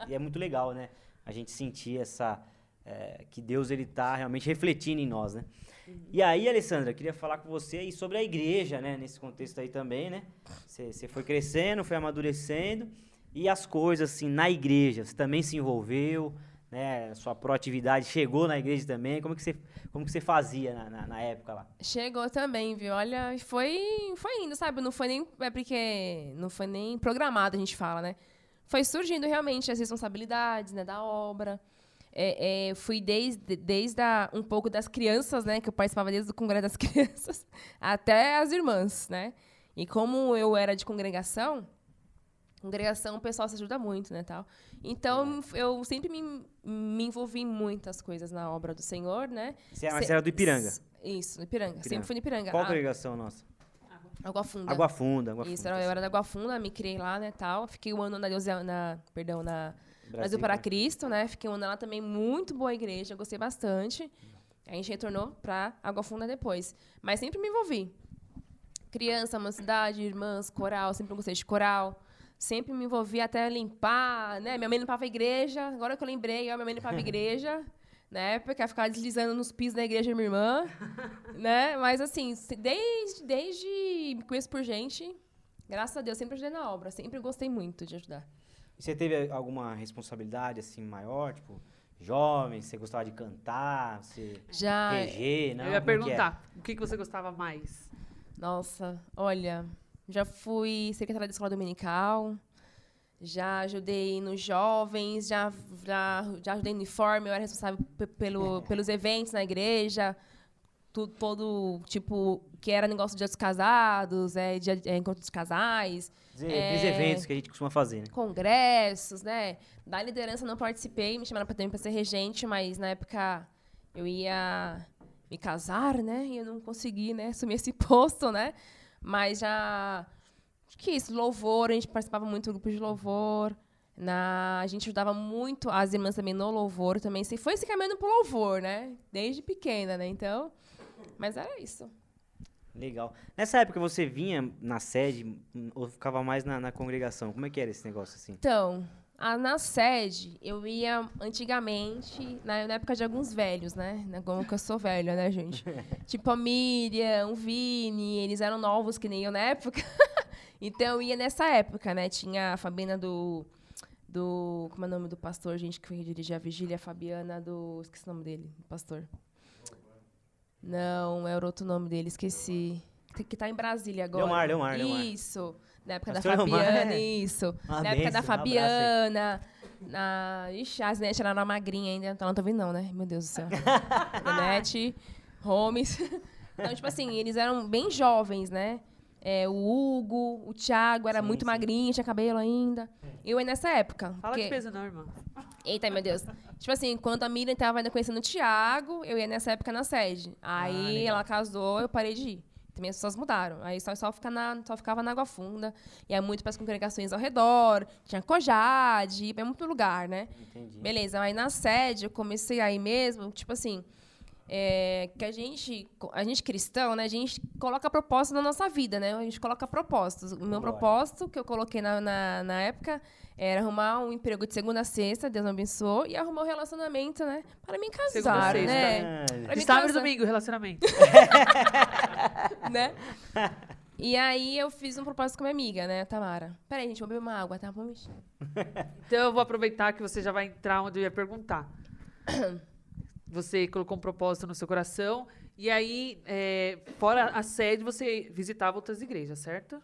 e é muito legal, né? A gente sentir essa. É, que Deus ele tá realmente refletindo em nós, né? Uhum. E aí, Alessandra, queria falar com você aí sobre a igreja, né? Nesse contexto aí também, né? Você foi crescendo, foi amadurecendo e as coisas assim na igreja, você também se envolveu, né? Sua proatividade chegou na igreja também. Como que você, como que você fazia na, na, na época lá? Chegou também, viu? Olha, foi, foi indo, sabe? Não foi nem. É porque não foi nem programado, a gente fala, né? Foi surgindo realmente as responsabilidades né, da obra. É, é, fui desde, desde a, um pouco das crianças, né? Que eu participava desde o Congresso das Crianças, até as irmãs, né? E como eu era de congregação, congregação o pessoal se ajuda muito, né, tal. Então, eu sempre me, me envolvi em muitas coisas na obra do Senhor, né? Você, mas você era do Ipiranga? Isso, do Ipiranga. Ipiranga. Sempre fui no Ipiranga. Qual Ah, congregação nossa? Água Funda. Água Funda. Água Isso, Funda. eu era da Água Funda, me criei lá, né, tal. Fiquei um ano na Deus, na, perdão, na Brasil para né? Cristo, né? Fiquei um ano lá também, muito boa igreja, gostei bastante. A gente retornou para Água Funda depois. Mas sempre me envolvi. Criança, mocidade, irmãs, coral, sempre gostei de coral. Sempre me envolvi até limpar, né? Minha mãe limpava a igreja. Agora que eu lembrei, ó, minha mãe limpava a igreja. né? Porque ela ficava deslizando nos pisos da igreja minha irmã, né? Mas assim, desde, desde me conheço por gente, graças a Deus, sempre ajudei na obra. Sempre gostei muito de ajudar. E você teve alguma responsabilidade assim maior, tipo, jovem, você gostava de cantar, você Já, reger, não? eu ia Como que é? perguntar, o que, que você gostava mais? Nossa, olha, já fui secretária da escola dominical, já ajudei nos jovens, já, já, já ajudei no uniforme, eu era responsável pe- pelo, pelos eventos na igreja, tudo, todo, tipo, que era negócio de outros casados, é, de, é, encontro dos casais, Dizer, Aqueles É. eventos que a gente costuma fazer, né? congressos, né? Da liderança não participei, me chamaram pra- também para ser regente, mas na época eu ia me casar, né? E eu não consegui, né, assumir esse posto, né? Mas já acho que isso, louvor, a gente participava muito do grupo de louvor. Na, a gente ajudava muito as irmãs também no louvor também. Se foi se caminhando pro louvor, né? Desde pequena, né? Então, mas era isso. Legal. Nessa época você vinha na sede hum, ou ficava mais na, na congregação? Como é que era esse negócio assim? Então, a- na sede, eu ia antigamente, na, na época de alguns velhos, né? Como que eu sou velha, né, gente? tipo a Miriam, o Vini, eles eram novos que nem eu na época. então eu ia nessa época, né? Tinha a Fabiana do. do como é o nome do pastor, gente, que dirigia a vigília? A Fabiana do. Esqueci o nome dele, do pastor. Não, era outro nome dele, esqueci. Que, que tá em Brasília agora. Leomar, Leomar, Leomar. Isso. Na época Pastor da Leomar, Fabiana, é. isso. Uma na época da benção, um. Fabiana. Na... Ixi, a Zinete era na magrinha ainda, então ela não tá vendo não, né? Meu Deus do céu. Zinete, Holmes. Então, tipo assim, eles eram bem jovens, né? É, o Hugo, o Thiago era Sim, muito sim. magrinho, tinha cabelo ainda. Eu aí nessa época. Fala porque- de peso não, irmã. Eita, meu Deus. Tipo assim, quando a Miriam tava ainda conhecendo o Thiago, eu ia nessa época na sede. Aí Ah, ela casou, eu parei de ir. Também as pessoas mudaram. Aí só, só, fica na, só ficava na Água Funda. Ia muito para as congregações ao redor. Tinha Cojade, ia muito lugar, né? Entendi. Beleza, aí na sede eu comecei aí mesmo, tipo assim, é, que a gente, a gente cristão, né, a gente coloca propósito na nossa vida, né? A gente coloca propósitos. O meu propósito que eu coloquei na, na, na época era arrumar um emprego de segunda a sexta, Deus me abençoou, e arrumar um relacionamento, né? Para me Segunda casar, sexta. né? Pra me Sábado e domingo, relacionamento. né? E aí eu fiz um propósito com minha amiga, né, Tamara. Peraí, gente, vou beber uma água, tá? Vamos mexer. Então eu vou aproveitar que você já vai entrar onde eu ia perguntar. Você colocou um propósito no seu coração. E aí, é, fora a sede, você visitava outras igrejas, certo?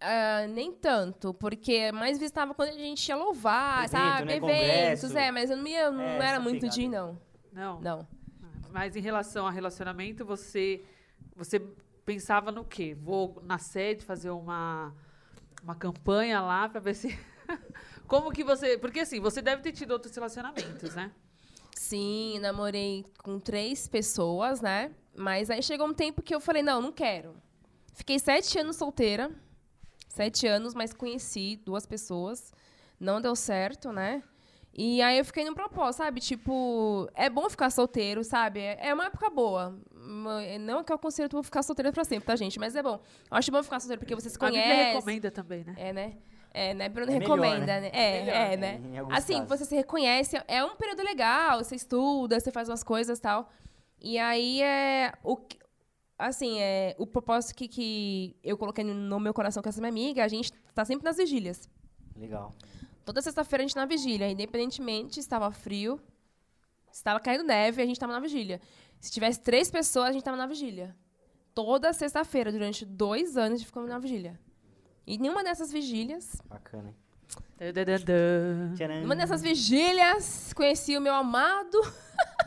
Ah, nem tanto, porque mais visitava quando a gente ia louvar, Evento, sabe? né? Eventos, Congresso. é, mas eu não, ia, não É, era muito pegada de ir, não. Não. Não. Mas em relação a relacionamento, você, você pensava no quê? Vou na sede fazer uma, uma campanha lá pra ver se. Como que você. Porque assim, você deve ter tido outros relacionamentos, né? Sim, namorei com três pessoas, né? Mas aí chegou um tempo que eu falei, não, não quero. Fiquei sete anos solteira. Sete anos, mas conheci duas pessoas. Não deu certo, né? E aí eu fiquei no propósito, sabe? Tipo, é bom ficar solteiro, sabe? É é uma época boa. Uma- Não que eu aconselho tu ficar solteira pra sempre, tá, gente? Mas é bom. Eu acho bom ficar solteiro porque você se A Bíblia conhece. recomenda também, né? É, né? É, né? Bruno É melhor, recomenda, né? né? É, Melhor, é, né? né? Assim, casos. você se reconhece, é um período legal, você estuda, você faz umas coisas e tal. E aí é o que- assim, é o propósito que, que eu coloquei no meu coração com essa minha amiga, a gente tá sempre nas vigílias. Legal. Toda sexta-feira a gente na vigília, independentemente estava frio, estava caindo neve, a gente estava na vigília. Se tivesse três pessoas, a gente estava na vigília. Toda sexta-feira, durante dois anos, a gente ficou na vigília. E nenhuma dessas vigílias, Bacana, hein? Nenhuma dessas vigílias, conheci o meu amado.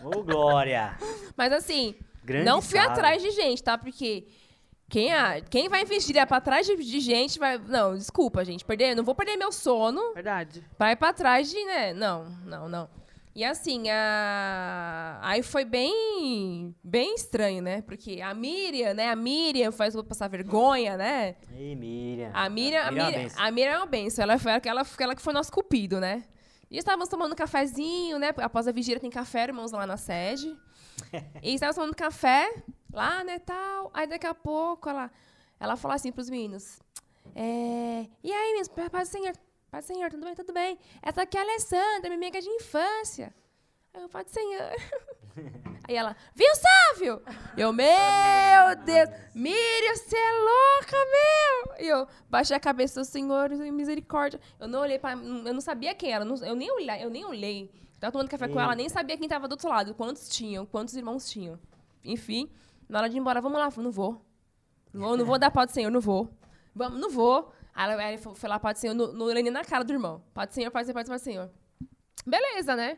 Ô, Glória! Mas assim, Grande não fui sábio. atrás de gente, tá? Porque quem, a, quem vai em vigília pra trás de, de gente vai. Não, desculpa, gente. Perder, não vou perder meu sono Verdade. pra ir pra trás de, né? Não, não, não. E assim, a... aí foi bem bem estranho, né? Porque a Miriam, né? A Miriam faz eu passar vergonha, né? Ei, Miriam. A Miriam, a Miriam é uma Miriam, benção. a Miriam é uma benção. Ela foi aquela, aquela que foi nosso cupido, né? E estávamos tomando um cafezinho, né? Após a vigília tem café, irmãos, lá na sede. e estávamos tomando café lá, né, tal. Aí daqui a pouco ela, ela falou assim pros meninos. É, e aí, meninos, paz do Senhor, do Senhor, tudo bem, tudo bem. Essa aqui é a Alessandra, minha amiga de infância. Aí eu, do Senhor. Aí ela, viu, Sávio? Eu, meu Deus, Miriam, você é louca, meu! E eu baixei a cabeça, Senhor, misericórdia. Eu não olhei pra. Eu não sabia quem era, eu nem olhei, eu nem olhei. Tava tomando café com ela, nem sabia quem tava do outro lado, quantos tinham, quantos irmãos tinham. Enfim, na hora de ir embora, vamos lá, eu falei, não vou. Não vou, não vou dar pau do Senhor, não vou. Vamos, não vou. Aí ela, aí foi lá, do Senhor, não olhei nem na cara do irmão. Pau do Senhor, pau do Senhor, pau do Senhor, Senhor. Beleza, né?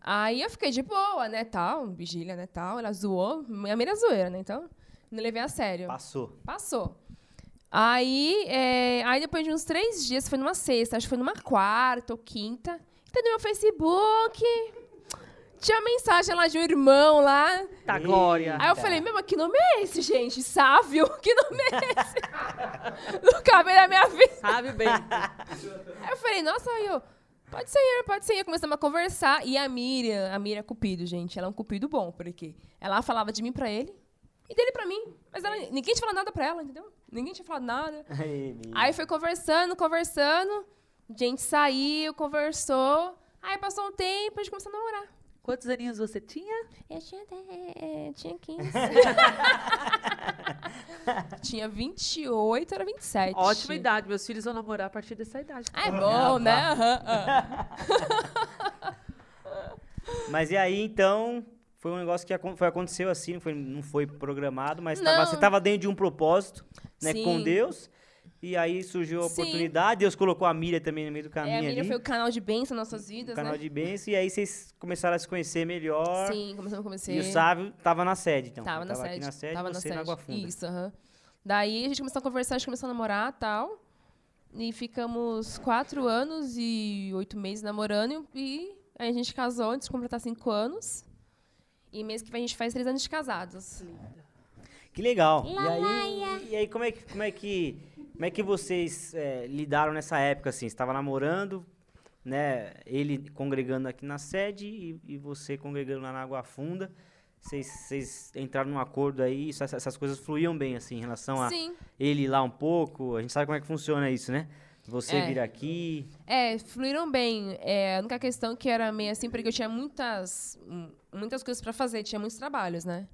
Aí eu fiquei de boa, né, tal, vigília, né, tal. Ela zoou, minha mira zoeira, né, então não levei a sério. Passou. Passou. Aí, é, aí depois de uns três dias, foi numa sexta, acho que foi numa quarta ou quinta, no meu Facebook, tinha mensagem lá de um irmão lá. Tá, Glória. Aí eu falei, meu, mas que nome é esse, gente? Sávio? Que nome é esse? no cabelo da minha vida. Sabe bem. Aí eu falei, nossa, aí eu, pode ser, pode ser. Começamos a conversar. E a Miriam, a Miriam é cupido, gente. Ela é um cupido bom, porque ela falava de mim pra ele e dele pra mim. Mas ela, ninguém tinha falado nada pra ela, entendeu? Ninguém tinha falado nada. Miriam. Aí foi conversando, conversando. A gente saiu, conversou. Aí passou um tempo, a gente começou a namorar. Quantos aninhos você tinha? Eu tinha, eh, tinha 15. tinha 28, era 27. Ótima idade. Meus filhos vão namorar a partir dessa idade. Ah, é bom, né? Aham, aham. Mas e aí, então, foi um negócio que foi, aconteceu assim, não foi, não foi programado, mas tava- você estava dentro de um propósito, né, com Sim. Deus. E aí surgiu a Sim. oportunidade, Deus colocou a Miriam também no meio do É, caminho a Miriam ali. foi o canal de bênção nas nossas vidas, o canal né? de bênção, e aí vocês começaram a se conhecer melhor. Sim, começamos a conhecer. E o Sávio tava na sede, então. Tava na tava sede. aqui na sede, tava você na na sede. Água Funda. Isso, aham. Daí a gente começou a conversar, a gente começou a namorar e tal. E ficamos quatro anos e oito meses namorando. E aí a gente casou antes de completar cinco anos. E mês que vem a gente faz três anos de casados. Que legal. E aí, e aí como, é que, como, é que, como é que vocês é, lidaram nessa época, assim? Você estava namorando, né? Ele congregando aqui na sede e, e você congregando lá na Água Funda. Vocês, entraram num acordo aí, isso- essas, coisas fluíam bem, assim, em relação a Sim. ele ir lá um pouco. A gente sabe como é que funciona isso, né? Você É. vir aqui. É, fluíram bem. É, a única questão que era meio assim, porque eu tinha muitas, muitas coisas pra fazer, tinha muitos trabalhos, né?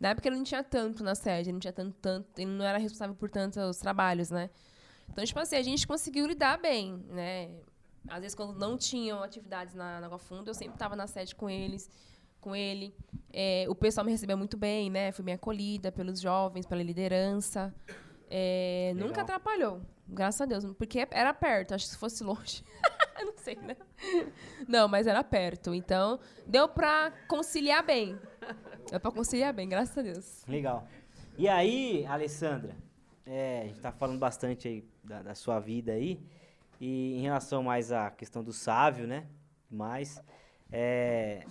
Na época ele não tinha tanto na sede, ele não tinha tanto, tanto, ele não era responsável por tantos trabalhos, né? Então, tipo assim, a gente conseguiu lidar bem, né? Às vezes, quando não tinham atividades na, na Funda, eu sempre estava na sede com eles, com ele. É, o pessoal me recebeu muito bem, né? Fui bem acolhida pelos jovens, pela liderança. É, nunca atrapalhou, graças a Deus. Porque era perto, acho que se fosse longe. não sei, né? Não, mas era perto. Então, deu pra conciliar bem. Deu pra conciliar bem, graças a Deus. Legal. E aí, Alessandra, é, a gente tá falando bastante aí da, da sua vida aí, e em relação mais à questão do sábio, né? Mas, é,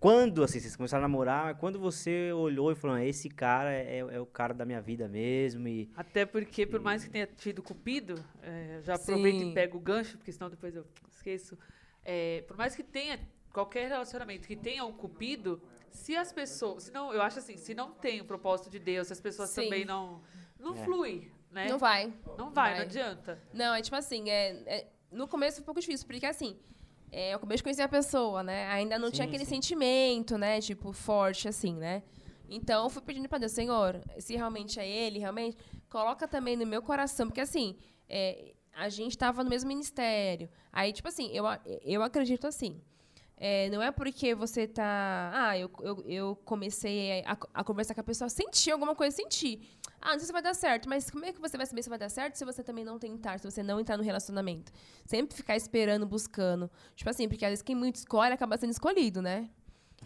quando, assim, vocês começaram a namorar, quando você olhou e falou, esse cara é, é o cara da minha vida mesmo, e Até porque, por mais que tenha tido cupido, é, já aproveito Sim. e pego o gancho, porque senão depois eu esqueço. É, por mais que tenha qualquer relacionamento que tenha um cupido, se as pessoas. Se não, eu acho assim, se não tem o propósito de Deus, se as pessoas Sim. também não. Não É. flui, né? Não vai. Não vai, vai. não adianta. Não, é tipo assim, é, é- no começo foi um pouco difícil, porque assim, é, eu comecei a conhecer a pessoa, né? Ainda não tinha Sim, aquele sim. sentimento, né? Tipo, forte, assim, né? Então, eu fui pedindo pra Deus, Senhor, se realmente é ele, realmente... coloca também no meu coração, porque assim, é, a gente estava no mesmo ministério. Aí, tipo assim, eu, eu acredito assim. É, não é porque você tá. Ah, eu, eu, eu comecei a, a, conversar com a pessoa, senti alguma coisa, senti. Ah, não sei se vai dar certo, mas como é que você vai saber se vai dar certo se você também não tentar, se você não entrar no relacionamento? Sempre ficar esperando, buscando. Tipo assim, porque às vezes quem muito escolhe acaba sendo escolhido, né?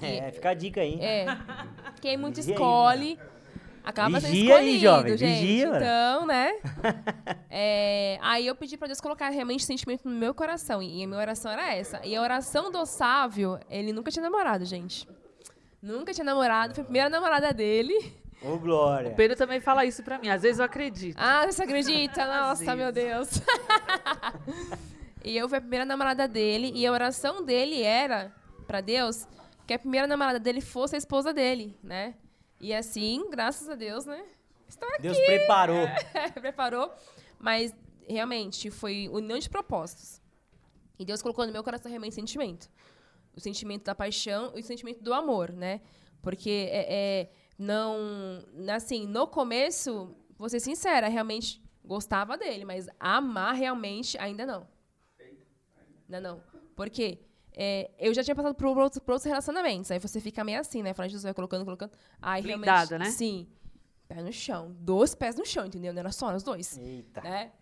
É, fica a dica aí. É. Quem muito escolhe. Aí, Acaba Vigia sendo escolhido, aí, jovem. gente. Vigia, então, né? é, aí eu pedi para Deus colocar realmente sentimento no meu coração. E a minha oração era essa. E a oração do Sávio, ele nunca tinha namorado, gente. Nunca tinha namorado. Foi a primeira namorada dele. Ô, Glória. O Pedro também fala isso pra mim. Às vezes eu acredito. Ah, você acredita? Nossa, meu Deus. e eu fui a primeira namorada dele. E a oração dele era para Deus que a primeira namorada dele fosse a esposa dele, né? E assim, graças a Deus, né? Estou aqui. Deus preparou. Preparou. Mas, realmente, foi união de propósitos. E Deus colocou no meu coração realmente sentimento. O sentimento da paixão e o sentimento do amor, né? Porque é, é não... Assim, no começo, vou ser sincera, realmente gostava dele, mas amar realmente ainda não. Ainda não. Por quê? É, eu já tinha passado por outros, por outros, relacionamentos. Aí você fica meio assim, né? Falando Jesus vai colocando, colocando. Aí Blindada, realmente. né? Sim. Pé no chão. Dois pés no chão, entendeu? Não era só os dois. Eita. Né?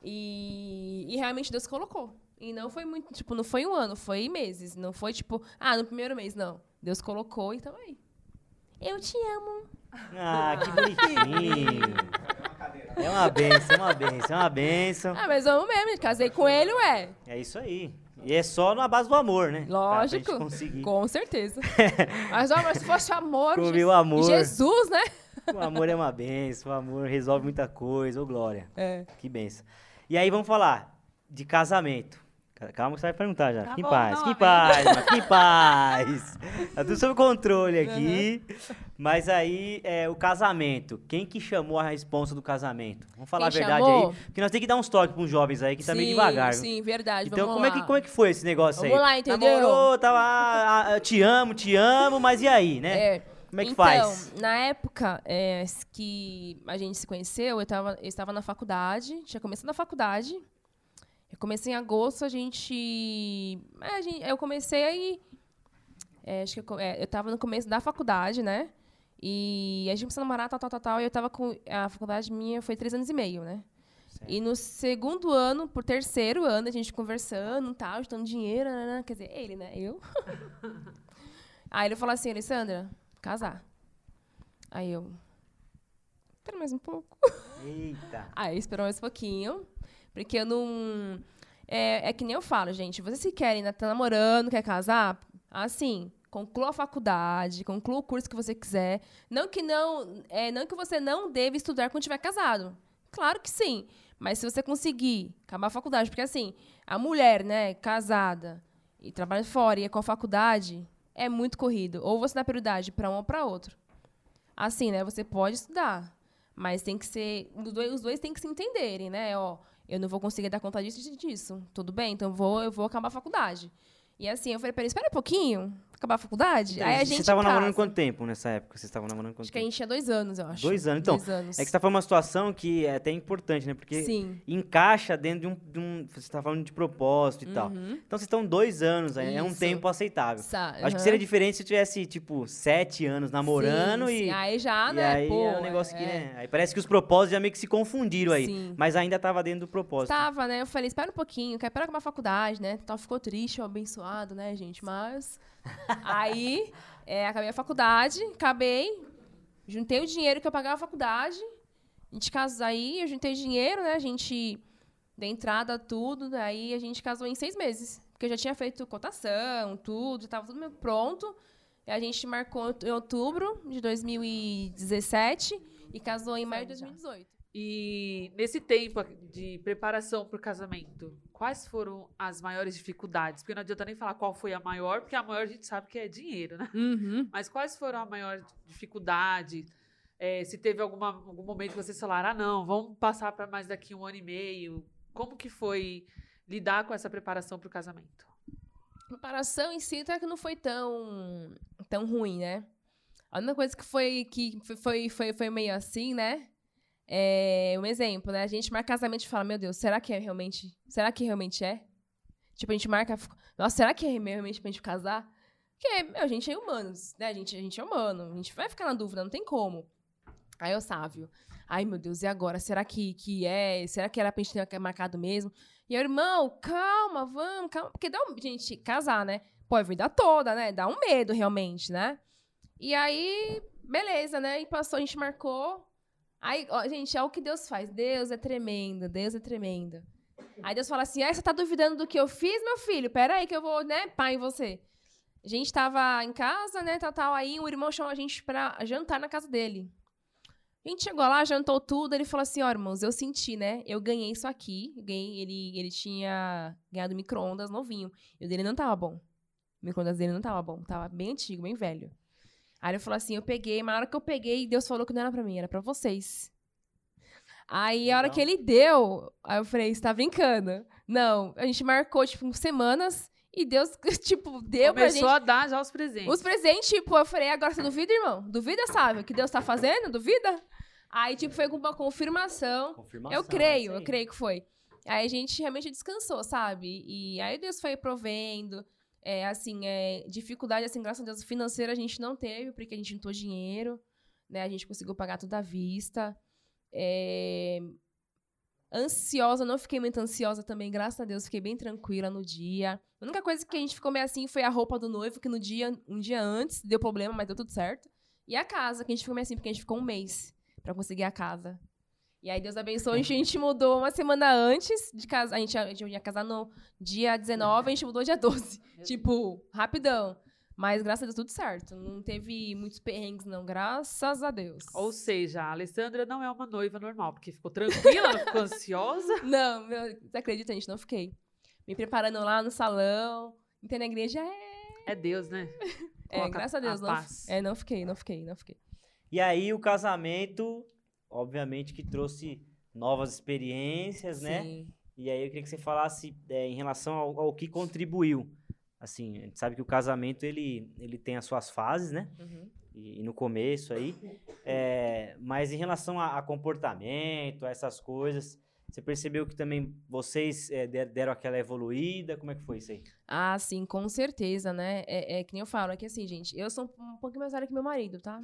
E, e realmente Deus colocou. E não foi muito, tipo, não foi um ano, foi meses. Não foi tipo, ah, no primeiro mês, não. Deus colocou e tamo aí. Eu te amo. Ah, que bonitinho. É uma benção, é uma benção, é uma benção. Ah, mas amo mesmo, casei com ele, ué. É isso aí. E é só na base do amor, né? Lógico. Pra, pra conseguir. Com certeza. mas, ó, mas se fosse amor, o amor. Jesus, né? O amor é uma benção, o amor resolve muita coisa, ô glória. É. Que benção. E aí vamos falar de casamento. Calma que você vai perguntar já. Tá em bom, paz, não, em paz, fique em paz. Tá tudo sob controle aqui. Uhum. Mas aí, é, o casamento. Quem que chamou a responsa do casamento? Vamos falar Quem a verdade chamou? aí. Porque nós temos que dar uns toques para uns jovens aí que tá meio Sim, devagar. viu? Sim, verdade. Então, vamos como é, lá. que, como é que foi esse negócio Vamos aí? lá, entendeu? Namorou, tava, ah, ah, te amo, te amo, mas e aí, né? É. Como é que então, faz? na época é, que a gente se conheceu, eu, tava, eu estava na faculdade, tinha começado na faculdade. Comecei em agosto, a gente. é, a gente- eu comecei aí. é, acho que eu, é, eu estava no começo da faculdade, né? E a gente começou a namorar, tal, tal, tal, tal. E eu estava com. A faculdade minha foi três anos e meio, né? E no segundo ano, por terceiro ano, a gente conversando, tal, juntando dinheiro, né, né, quer dizer, ele, né? Eu. Aí ele falou assim, Alessandra, casar. Aí eu. Espera mais um pouco. Eita. Aí esperou mais um pouquinho. Porque eu não. É, é que nem eu falo, gente. Vocês se querem, ainda tá namorando, quer casar? Assim, conclua a faculdade, conclua o curso que você quiser. Não que não. É, não que você não deve estudar quando tiver casado. Claro que sim. Mas se você conseguir acabar a faculdade, porque assim, a mulher, né, casada e trabalha fora e é com a faculdade, é muito corrido. Ou você dá prioridade para um ou para outro. Assim, né? Você pode estudar, mas tem que ser. Os dois, os dois têm que se entenderem, né? Ó, eu não vou conseguir dar conta disso e disso. Tudo bem, então eu vou, eu vou acabar a faculdade. E assim, eu falei pra ele, espera um pouquinho, acabar a faculdade. Aí a gente. Então, Você tava namorando quanto tempo nessa época? Vocês estavam namorando quanto Acho que a tempo? gente tinha dois anos, eu acho. Dois anos. Então, Dois anos. É que você tá falando uma situação que é até importante, né? Porque Sim. encaixa dentro de um, de um- Você tá falando de propósito e tal. Uhum. Então vocês estão dois anos aí, é um tempo aceitável. Sa- Acho que seria diferente se tivesse, tipo, sete anos namorando Sim, e. sim. Aí já, e né? aí pô, é um negócio que, é. né? Aí parece que os propósitos já meio que se confundiram aí. Sim. Mas ainda tava dentro do propósito. Tava, né? Eu falei, espera um pouquinho, quero esperar acabar a faculdade, né? Tal, ficou triste, abençoado, né, gente? Mas. Aí, é, acabei a faculdade, acabei, juntei o dinheiro que eu pagava a faculdade, a gente casou aí, eu juntei dinheiro, né? A gente. Dei entrada, tudo, daí a gente casou em seis meses. Porque eu já tinha feito cotação, tudo, tava tudo meio pronto. E a gente marcou em outubro de 2017 e casou em maio de 2018. E nesse tempo de preparação para o casamento, quais foram as maiores dificuldades? Porque não adianta nem falar qual foi a maior, porque a maior a gente sabe que é dinheiro, né? Uhum. Mas quais foram a maior dificuldade? É, se teve alguma, algum momento que vocês falaram, ah, não, vamos passar para mais daqui um ano e meio. Como que foi lidar com essa preparação para o casamento? comparação em si até que não foi tão, tão ruim, né? A única coisa que foi que foi, foi, foi meio assim, né? É, um exemplo, né? A gente marca casamento e fala, meu Deus, será que é realmente. Será que realmente é? Tipo, a gente marca. Nossa, será que é realmente pra gente casar? Porque, meu, a gente é humanos, né? A gente, a gente é humano. A gente vai ficar na dúvida, não tem como. Aí o Sávio. Ai, meu Deus, e agora? Será que, que é? Será que era pra gente ter marcado mesmo? E eu, irmão, calma, vamos, calma. Porque dá um. Gente, casar, né? Pô, a vida toda, né? Dá um medo, realmente, né? E aí, beleza, né? E passou, a gente marcou. Aí, ó, gente, é o que Deus faz. Deus é tremendo, Deus é tremendo. Aí Deus fala assim: ah, você tá duvidando do que eu fiz, meu filho? Pera aí que eu vou, né, pai em você. A gente tava em casa, né, tal, tal. Aí o irmão chamou a gente pra jantar na casa dele. A gente chegou lá, jantou tudo, ele falou assim, ó, oh, irmãos, eu senti, né? Eu ganhei isso aqui. Ganhei, ele, ele tinha ganhado micro-ondas novinho. E o dele não tava bom. O micro-ondas dele não tava bom. Tava bem antigo, bem velho. Aí ele falou assim, eu peguei, mas na hora que eu peguei, Deus falou que não era pra mim, era pra vocês. Aí a hora que ele deu, aí eu falei, você tá brincando? Não, a gente marcou, tipo, semanas e Deus, tipo, deu Começou pra gente. Começou a dar já os presentes. Os presentes, tipo, eu falei, agora você duvida, irmão? Duvida, sabe? O que Deus tá fazendo? Duvida? Aí, tipo, foi com uma confirmação. confirmação eu creio, eu creio que foi. Aí a gente realmente descansou, sabe? E aí Deus foi provendo. É, assim, é, dificuldade, assim, graças a Deus, financeira a gente não teve, porque a gente juntou dinheiro, né? A gente conseguiu pagar tudo à vista. É, ansiosa, não fiquei muito ansiosa também, graças a Deus, fiquei bem tranquila no dia. A única coisa que a gente ficou meio assim foi a roupa do noivo, que no dia, um dia antes deu problema, mas deu tudo certo. E a casa, que a gente ficou meio assim, porque a gente ficou um mês para conseguir a casa. E aí Deus abençoou, a gente mudou uma semana antes de casar. A gente, a gente ia casar no dia 19, a gente mudou dia 12. tipo, rapidão. Mas graças a Deus tudo certo. Não teve muitos perrengues, não. Graças a Deus. Ou seja, a Alessandra não é uma noiva normal, porque ficou tranquila, não ficou ansiosa. Não, meu, você acredita, gente? Não fiquei. Me preparando lá no salão. Entende na igreja é. É Deus, né? é, graças a Deus. A não, é, não fiquei, não fiquei, não fiquei. E aí o casamento, obviamente, que trouxe novas experiências, né? Sim. né? E aí eu queria que você falasse é, em relação ao, ao, que contribuiu. Assim, a gente sabe que o casamento ele, ele tem as suas fases, né? Uhum. E, e, no começo aí. É, mas em relação a, a, comportamento, a essas coisas, você percebeu que também vocês é, deram aquela evoluída? Como é que foi isso aí? Ah, sim, com certeza, né? É, é que nem eu falo, é que assim, gente, eu sou um pouquinho mais velha que meu marido, tá?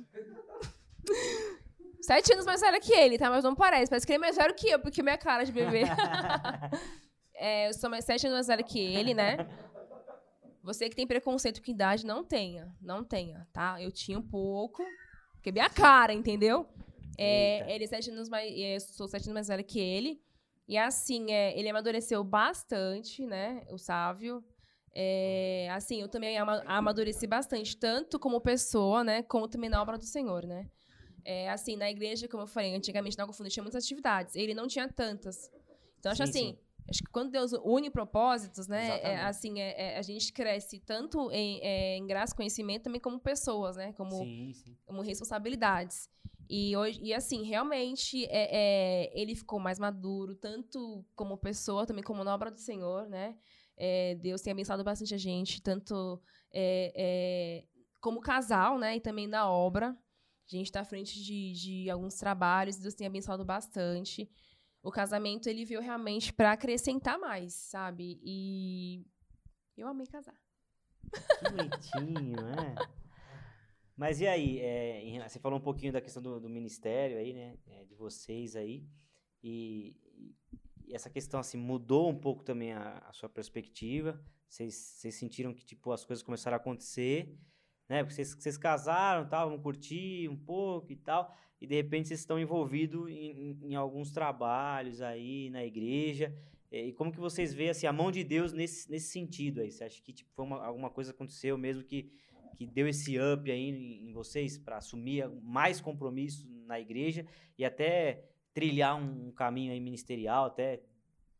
Sete anos mais velha que ele, tá? Mas não parece. Parece que ele é mais velho que eu, porque minha cara de bebê. é, eu sou mais sete anos mais velha que ele, né? Você que tem preconceito com idade, não tenha. Não tenha, tá? Eu tinha um pouco. Porque minha cara, entendeu? É, ele é sete anos mais. Eu é, sou sete anos mais velha que ele. E assim, é, ele amadureceu bastante, né? O Sávio. É, assim, eu também amadureci bastante, tanto como pessoa, né, como também na obra do Senhor, né. É, assim, na igreja, como eu falei, antigamente na Confunda tinha muitas atividades, ele não tinha tantas. Então, acho sim, assim, sim. acho que quando Deus une propósitos, né, é, assim, é, é, a gente cresce tanto em, é, em graça conhecimento, também como pessoas, né, como, sim, como responsabilidades. E, hoje, e assim, realmente, é, ele ficou mais maduro, tanto como pessoa, também como na obra do Senhor, né, é, Deus tem abençoado bastante a gente, tanto é, é, como casal, né? E também na obra. A gente está à frente de, de alguns trabalhos, Deus tem abençoado bastante. O casamento, ele veio realmente para acrescentar mais, sabe? E eu amei casar. Que bonitinho, né? Mas e aí, é, você falou um pouquinho da questão do, do ministério aí, né? É, de vocês aí. E, essa questão assim mudou um pouco também a, a sua perspectiva? Vocês, vocês sentiram que tipo as coisas começaram a acontecer, né? Porque vocês, vocês casaram, tal, vão curtir um pouco e tal, e de repente vocês estão envolvidos em, em, alguns trabalhos aí na igreja. E como que vocês veem assim, a mão de Deus nesse, nesse sentido aí? Você acha que tipo, foi uma, alguma coisa aconteceu mesmo que, que deu esse up aí em, em vocês para assumir mais compromisso na igreja e até trilhar um caminho aí ministerial até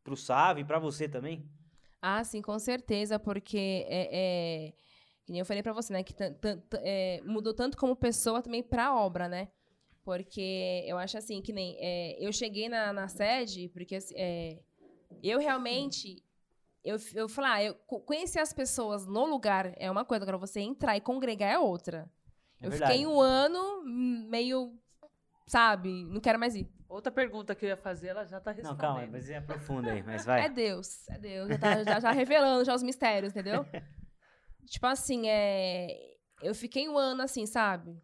para o Sávio e para você também? Ah, sim, com certeza, porque é, é que nem eu falei para você, né, que é, mudou tanto como pessoa também para a obra, né? Porque eu acho assim que nem é, eu cheguei na, na sede porque assim, é, eu realmente eu, eu falei, ah, eu conhecer as pessoas no lugar é uma coisa, agora você entrar e congregar é outra. É eu fiquei um ano meio, sabe, não quero mais ir. Outra pergunta que eu ia fazer, ela já tá Não, respondendo. calma, mas é aprofunda aí, mas vai. É Deus, é Deus. Já tá, já, já revelando já os mistérios, entendeu? tipo assim, é... eu fiquei um ano assim, sabe?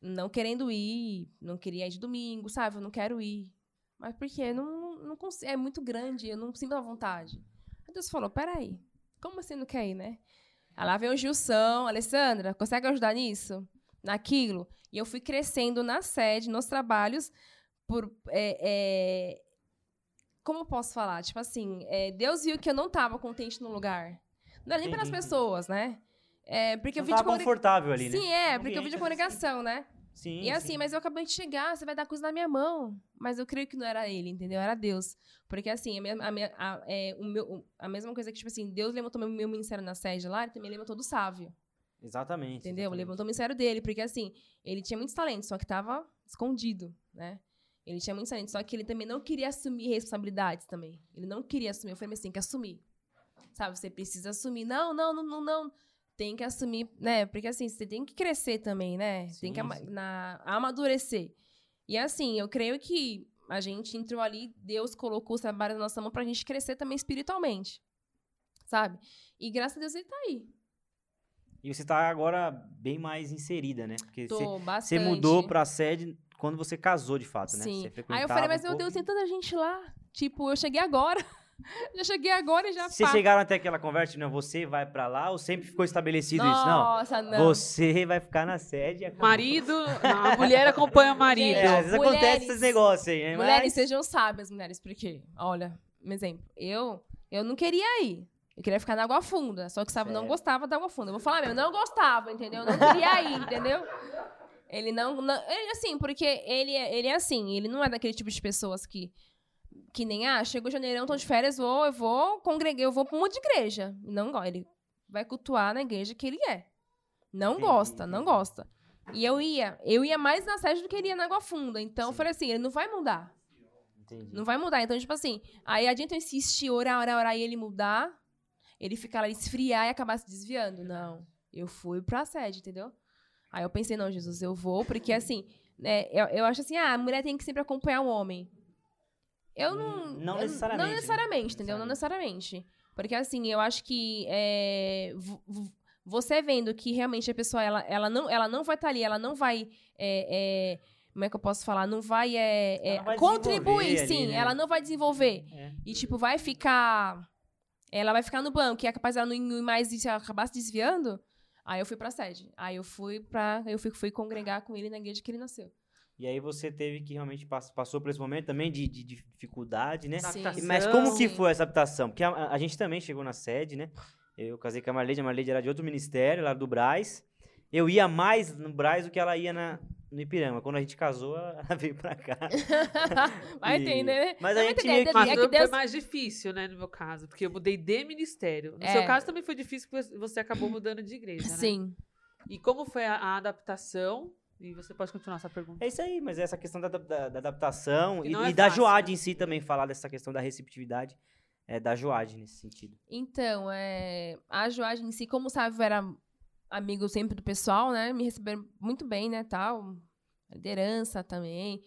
Não querendo ir, não queria ir de domingo, sabe? Eu não quero ir. Mas por quê? Não, não, consigo, é muito grande, eu não sinto a vontade. Aí Deus falou, peraí, como assim não quer ir, né? Aí lá vem o Gilson, Alessandra, consegue ajudar nisso? Naquilo? E eu fui crescendo na sede, nos trabalhos, por... é, é, como eu posso falar? Tipo assim, é, Deus viu que eu não estava contente no lugar. Não era nem pelas pessoas, né? É, porque Não eu de tava congrega- confortável ali, né? Sim, é, porque eu vim de Ambiente, congregação, né? Sim, E assim, sim. mas eu acabei de chegar, você vai dar coisa na minha mão. Mas eu creio que não era ele, entendeu? Era Deus. Porque assim, a, minha- a minha- a- é, o meu, o- a mesma coisa que, tipo assim, Deus levantou meu, meu ministério na sede lá, ele também levantou do Sávio. Exatamente. Entendeu? exatamente. Levantou o ministério dele, porque assim, ele tinha muitos talentos, só que tava escondido, né? Ele tinha muitos talentos, só que ele também não queria assumir responsabilidades também. Ele não queria assumir. Eu falei assim, tem que assumir. Sabe, você precisa assumir. Não, não, não, não, não. Tem que assumir, né? Porque assim, você tem que crescer também, né? tem que Sim, sim. na- amadurecer. E assim, eu creio que a gente entrou ali, Deus colocou os trabalhos na nossa mão pra gente crescer também espiritualmente. Sabe? E graças a Deus ele tá aí. E você tá agora bem mais inserida, né? Porque você, Tô você bastante. mudou pra sede quando você casou, de fato, né? Sim. Aí eu falei, mas um meu pouco Deus, tem tanta gente lá. Tipo, eu cheguei agora. já cheguei agora e já Vocês chegaram até aquela conversa, não, você vai pra lá ou sempre ficou estabelecido isso? Não. Nossa, não. Você vai ficar na sede. e acabou. Marido, não, a mulher acompanha o marido. É, às vezes Mulheres. acontece esses negócios aí, né? Mulheres, Mas- sejam sábias, mulheres, porque, olha, um exemplo, eu, eu não queria ir. Eu queria ficar na água funda, só que o Sábio não gostava da água funda. Eu vou falar mesmo, não gostava, entendeu? Não queria ir, entendeu? Ele não, não ele, assim, porque ele, é- ele é assim, ele não é daquele tipo de pessoas que que nem, ah, chegou janeirão, tô de férias, vou, eu vou congregar, eu vou pra um monte de igreja. Não gosta, ele vai cultuar na igreja que ele é. Não gosta, não gosta. E eu ia, eu ia mais na sede do que ele ia na água funda. Então eu Sim. falei assim, ele não vai mudar. Entendi. Não vai mudar. Então, tipo assim, aí adianta eu insistir, orar, orar, orar e ele mudar, ele ficar lá, esfriar e acabar se desviando. Não. Eu fui pra sede, entendeu? Aí eu pensei, não, Jesus, eu vou, porque assim, né, eu, eu acho assim, ah, a mulher tem que sempre acompanhar o homem. Eu não. Não eu- necessariamente, Não né? necessariamente, entendeu? Não necessariamente. Porque assim, eu acho que é, vo- vo- você vendo que realmente a pessoa, ela, ela, não, ela não vai estar ali, ela não vai. é, é, como é que eu posso falar? Não vai, é, é, Ela vai contribuir, ali, sim. né? Ela não vai desenvolver. É. E, tipo, vai ficar. Ela vai ficar no banco, e é capaz dela não ir mais e se ela acabar se desviando. Aí eu fui pra sede. Aí eu fui pra. Eu fui, fui congregar com ele na igreja que ele nasceu. E aí você teve que realmente pass- passou por esse momento também de, de- de dificuldade, né? Sim. Mas como que foi essa adaptação? Porque a, a gente também chegou na sede, né? Eu casei com a Marlene, a Marlene era de outro ministério, era do Braz. Eu ia mais no Braz do que ela ia na, no Ipiranga. Quando a gente casou, ela veio pra cá. Vai E- entender, né? Mas a Não, gente entender, meio que- Mas é foi- que Deus- foi mais difícil, né, no meu caso, porque eu mudei de ministério. No É. seu caso também foi difícil, porque você acabou mudando de igreja, né? Sim. E como foi a, a adaptação? E você pode continuar essa pergunta. É isso aí, mas essa questão da, da- da adaptação e, é e da Joad né? em si também, falar dessa questão da receptividade é, da Joad nesse sentido. Então, é, a Joagem em si, como o Sávio era amigo sempre do pessoal, né? Me receberam muito bem, né, tal. Liderança também.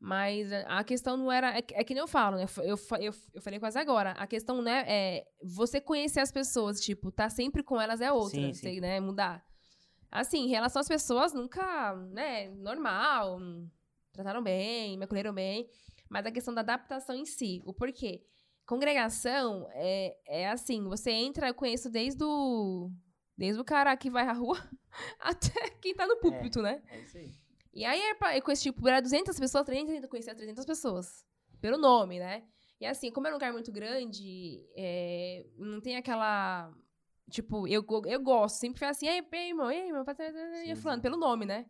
Mas a questão não era... É, que- é que nem eu falo, né? Eu, eu, eu falei quase agora. A questão, né, é você conhecer as pessoas, tipo, tá sempre com elas é outra. Sim, Você, sim. né, mudar. Assim, em relação às pessoas, nunca, né, normal. Trataram bem, me acolheram bem. Mas a questão da adaptação em si, o porquê. Congregação é, é assim, você entra, eu conheço desde o, desde o cara que vai à rua até quem tá no púlpito, né? É isso aí. E aí é pra- eu conheci, tipo, era 200 pessoas, 300, eu conhecia 300 pessoas. Pelo nome, né? E assim, como é um lugar muito grande, é, não tem aquela... Tipo, eu, eu gosto, sempre foi assim, ei, ei, irmão, ei, irmão, e falando sim. pelo nome, né?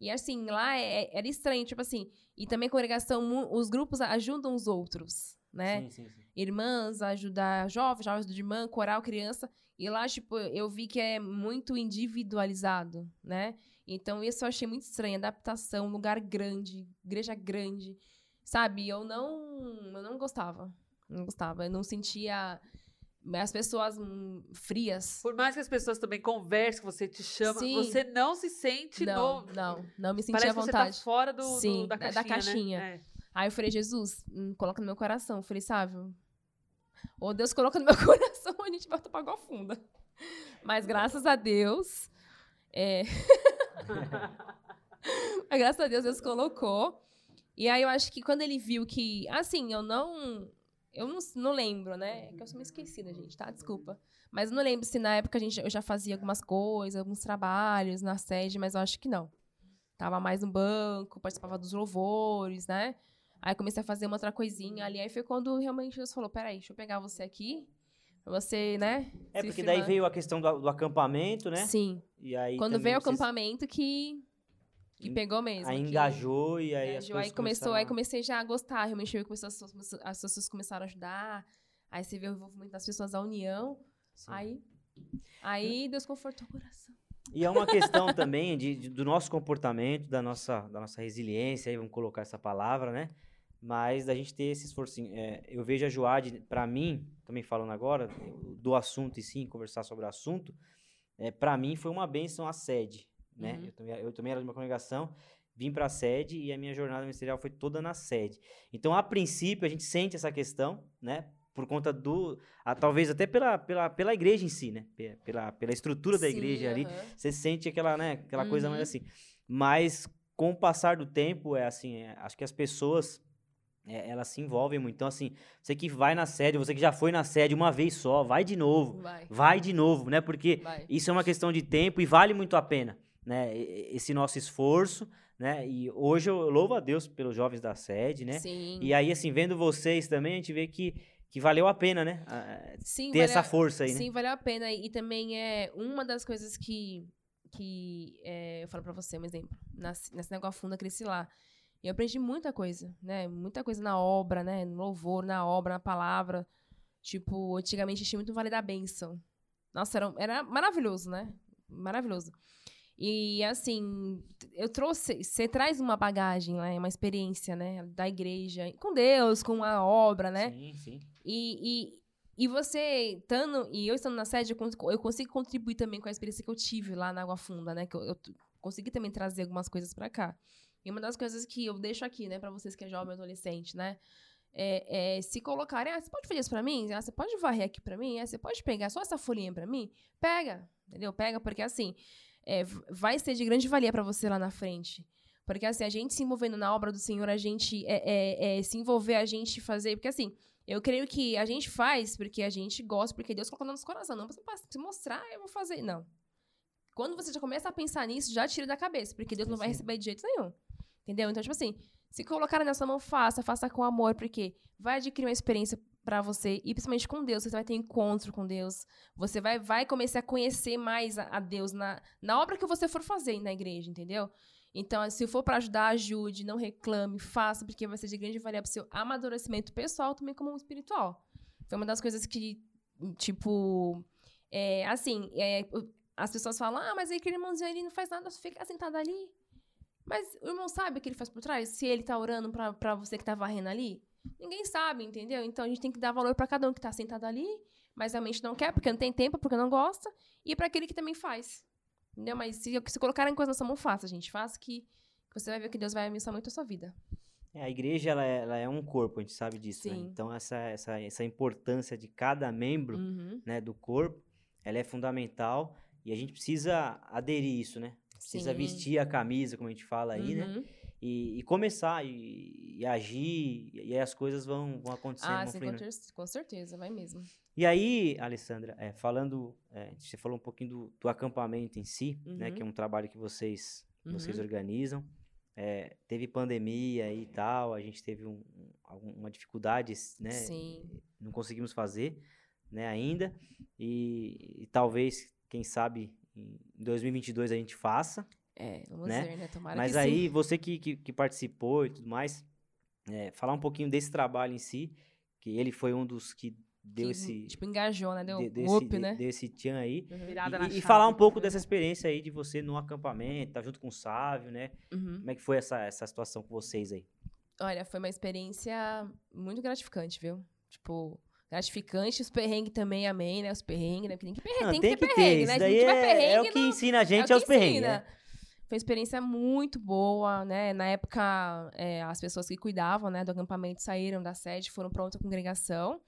E assim, lá é- é- era estranho, tipo assim, e também congregação, mu- os grupos ajudam os outros, né? Sim, sim, sim. irmãs, ajudar jovens, jovens de irmã, coral, criança. E lá, tipo, eu vi que é muito individualizado, né? Então, isso eu achei muito estranho. Adaptação, lugar grande, igreja grande, sabe? Eu não, eu não gostava. Não gostava. Eu não sentia as pessoas hum, frias. Por mais que as pessoas também conversem, que você te chama, Sim. você não se sente Não, no... não, não me Parece à que você vontade. tá fora do, do- Sim, da da- caixinha, da caixinha. né? É. Aí eu falei, Jesus, hum, coloca no meu coração. Eu falei, Sávio, ou Deus coloca no meu coração, a gente volta pra água funda. Mas graças a Deus, é... Mas, graças a Deus, Deus colocou. E aí eu acho que quando ele viu que, assim, eu não, eu não, não lembro, né? É que eu sou meio esquecida, gente, tá? Desculpa. Mas eu não lembro se na época a gente, eu já fazia algumas coisas, alguns trabalhos na sede, mas eu acho que não. Tava mais no banco, participava dos louvores, né? Aí comecei a fazer uma outra coisinha ali. Aí foi quando realmente Deus falou: peraí, deixa eu pegar você aqui. Você, né? É, porque daí veio a questão do, do, acampamento, né? Sim. E aí quando veio o acampamento que. Que pegou mesmo. Aí engajou e aí engajou, as coisas aí começou, aí comecei já a gostar, realmente eu começou, as pessoas começaram a ajudar. Aí você vê o envolvimento das pessoas, a união. Sim. Aí, aí Deus confortou o coração. E é uma questão também de, de, do nosso comportamento, da nossa, da nossa resiliência, aí vamos colocar essa palavra, né? Mas da gente ter esse esforço. É, eu vejo a Joade, para mim, também falando agora, do assunto e sim, conversar sobre o assunto, é, para mim foi uma benção a sede, né? Uhum. Eu, também, eu também era de uma congregação, vim para a sede e a minha jornada ministerial foi toda na sede. Então, a princípio, a gente sente essa questão, né? por conta do. A, talvez até pela, pela, pela igreja em si, né? Pela, pela estrutura da Sim, igreja uh -huh. ali. Você sente aquela, né, aquela uhum. coisa mais assim. Mas com o passar do tempo, é assim, é, acho que as pessoas. É, elas se envolvem muito. Então, assim, você que vai na sede, você que já foi na sede uma vez só, vai de novo. Vai, vai de novo, né? Porque vai. isso é uma questão de tempo e vale muito a pena, né? Esse nosso esforço, né? E hoje eu louvo a Deus pelos jovens da sede, né? Sim. E aí, assim, vendo vocês também, a gente vê que que valeu a pena, né? Sim, ter valeu, essa força aí, sim, né? Sim, valeu a pena. E também é uma das coisas que, que é, eu falo pra você, um exemplo. Na, na Sinagoga Funda, cresci lá. E eu aprendi muita coisa, né? Muita coisa na obra, né? No louvor, na obra, na palavra. Tipo, antigamente tinha muito Vale da Bênção. Nossa, era, era maravilhoso, né? Maravilhoso. E assim, eu trouxe, você traz uma bagagem, né, uma experiência, né, da igreja, com Deus, com a obra, né? Sim, sim. E, e, e você estando, e eu estando na sede, eu, eu consigo contribuir também com a experiência que eu tive lá na Água Funda, né? Que eu, eu consegui também trazer algumas coisas para cá. E uma das coisas que eu deixo aqui, né, para vocês que é jovem adolescente, né? É, é, se colocarem, ah, você pode fazer isso pra mim? Ah, você pode varrer aqui pra mim? Ah, você pode pegar só essa folhinha pra mim? Pega, entendeu? Pega, porque assim, é, vai ser de grande valia para você lá na frente. Porque, assim, a gente se envolvendo na obra do Senhor, a gente é, é, é, se envolver, a gente fazer. Porque, assim, eu creio que a gente faz porque a gente gosta, porque Deus colocou no nosso coração. Não para se mostrar, eu vou fazer. Não. Quando você já começa a pensar nisso, já tira da cabeça, porque Deus não vai receber de jeito nenhum. Entendeu? Então, tipo assim, se colocar nessa mão, faça, faça com amor, porque vai adquirir uma experiência para você, e principalmente com Deus, você vai ter encontro com Deus, você vai, vai começar a conhecer mais a, a Deus na, na obra que você for fazer na igreja, entendeu? Então, se for para ajudar, ajude, não reclame, faça, porque vai ser de grande valia para seu amadurecimento pessoal, também como espiritual. Foi uma das coisas que, tipo, é, assim, é, as pessoas falam, ah, mas aquele irmãozinho ele não faz nada, fica sentado ali. Mas o irmão sabe o que ele faz por trás? Se ele tá orando para você que tá varrendo ali? Ninguém sabe, entendeu? Então a gente tem que dar valor para cada um que está sentado ali, mas realmente não quer, porque não tem tempo, porque não gosta, e para aquele que também faz. Entendeu? Mas se, se colocarem coisa na sua mão, faça, gente. Faça que, você vai ver que Deus vai abençoar muito a sua vida. É, a igreja ela é, ela é, um corpo, a gente sabe disso. Né? Então, essa, essa, essa importância de cada membro uhum. né, do corpo, ela é fundamental e a gente precisa aderir isso, né? Precisa Sim. vestir a camisa, como a gente fala aí, né? uhum. né? E, e começar e, e, agir, e aí as coisas vão, vão acontecendo. Ah, sim, com, com, certeza, vai mesmo. E aí, Alessandra, é, falando, é, você falou um pouquinho do, do acampamento em si, uhum. né, que é um trabalho que vocês, uhum. vocês organizam. É, teve pandemia e tal, a gente teve um, um, uma dificuldade, né? Sim. Não conseguimos fazer, né, ainda. E, e talvez, quem sabe, em 2022 a gente faça. É, vamos né? ver, né? Tomara Mas que aí, sim. você que, que, que, participou e tudo mais, é, falar um pouquinho desse trabalho em si, que ele foi um dos que deu que, esse... Tipo, engajou, né? Deu desse, up, né? Desse tchan aí. Uhum. E, e, falar um pouco dessa experiência aí de você no acampamento, tá junto com o Sávio, né? Uhum. Como é que foi essa, essa situação com vocês aí? Olha, foi uma experiência muito gratificante, viu? Tipo, gratificante. Os perrengues também, amém, né? Os perrengues, né? Porque tem que, perrengue, Não, tem tem que ter perrengue, né? Se a gente vai perrengue, é o que ensina a gente, é, é os perrengues. Né? Foi uma experiência muito boa, né? Na época, é, as pessoas que cuidavam né, do acampamento saíram da sede, foram para outra congregação.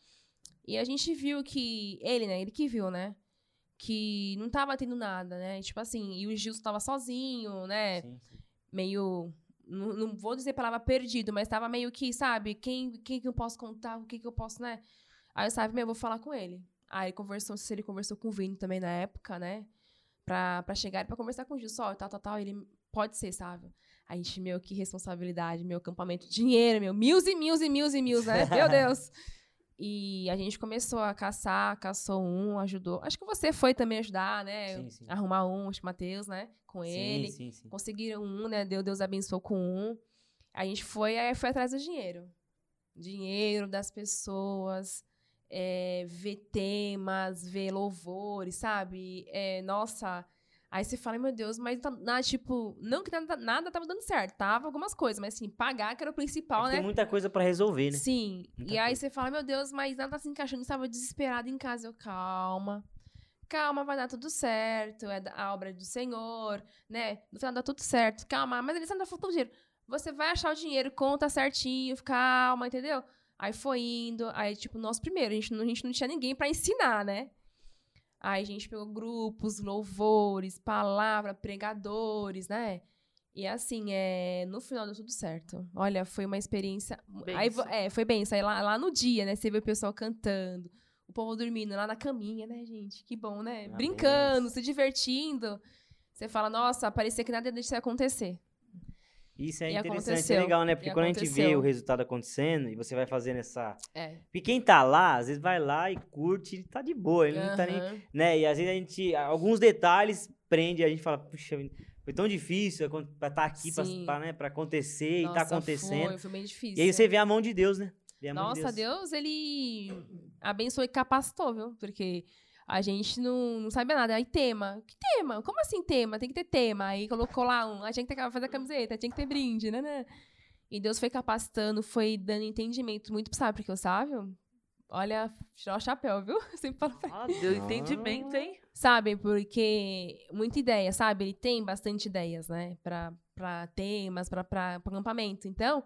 E a gente viu que. Ele, né? Ele que viu, né? Que não tava tendo nada, né? Tipo assim, e o Gilson tava sozinho, né? Sim, sim. Meio. Não, não vou dizer a palavra perdido, mas tava meio que, sabe, quem, quem que eu posso contar, o que que eu posso, né? Aí eu sabe, meu, eu vou falar com ele. Aí ele conversou, se ele conversou com o Vini também na época, né? Pra, pra chegar pra conversar com o Gilson, ó, tal, tal, tal. Ele pode ser, sabe? A gente, meu, que responsabilidade, meu acampamento, dinheiro, meu, mil e mil e mil e mil, né? Meu Deus! E a gente começou a caçar, caçou um, ajudou. Acho que você foi também ajudar, né? Sim, sim. Arrumar um, acho que o Matheus, né? Com ele. Sim, sim, sim. Conseguiram um, né? Deus, Deus abençoou com um. A gente foi, aí foi atrás do dinheiro. Dinheiro das pessoas, é, ver temas, ver louvores, sabe? É, nossa. Aí você fala, meu Deus, mas tá, na, tipo, não que nada, nada tava dando certo, tava algumas coisas, mas assim, pagar que era o principal, É né? Tem muita coisa pra resolver, né? Sim. Muita e aí coisa. você fala, meu Deus, mas nada tá se encaixando. Estava desesperada em casa. Eu, calma. Calma, vai dar tudo certo. É a obra do Senhor, né? No final dá tudo certo. Calma, mas ele ainda faltou dinheiro. Você vai achar o dinheiro, conta certinho, calma, entendeu? Aí foi indo. Aí, tipo, nós primeiro, a gente não, a gente não tinha ninguém pra ensinar, né? Aí a gente pegou grupos, louvores, palavra, pregadores, né? E assim, é, no final deu tudo certo. Olha, foi uma experiência. Aí, é, foi bem. Aí lá, lá no dia, né? Você vê o pessoal cantando, o povo dormindo lá na caminha, né, gente? Que bom, né? Ah, Brincando, benção. se divertindo. Você fala, nossa, parecia que nada disso ia acontecer. Isso é E interessante, é aconteceu. legal, né? Porque E quando a gente vê aconteceu. o resultado acontecendo e você vai fazendo essa. É. Porque quem tá lá, às vezes vai lá e curte, ele tá de boa, ele não tá nem. Né? E às vezes a gente. Alguns detalhes prende, a gente fala, puxa, foi tão difícil pra estar aqui, pra, pra, né, pra acontecer e tá Nossa, acontecendo. Foi, foi bem difícil. E aí você vê a mão de Deus, né? Vê a mão de Nossa, Deus, ele abençoou e capacitou, viu? Porque a gente não, não sabia nada. Aí tema. Que tema? Como assim tema? Tem que ter tema. Aí colocou lá um. Aí tinha que ter, fazer a camiseta, tinha que ter brinde, né, né? E Deus foi capacitando, foi dando entendimento muito, sabe? Porque eu sabe? Olha, tirar o chapéu, viu? Sempre falo pra Ah, deu entendimento, hein? Sabe, porque muita ideia, sabe? Ele tem bastante ideias, né? Pra, pra temas, pra, pra, pra acampamento. Então,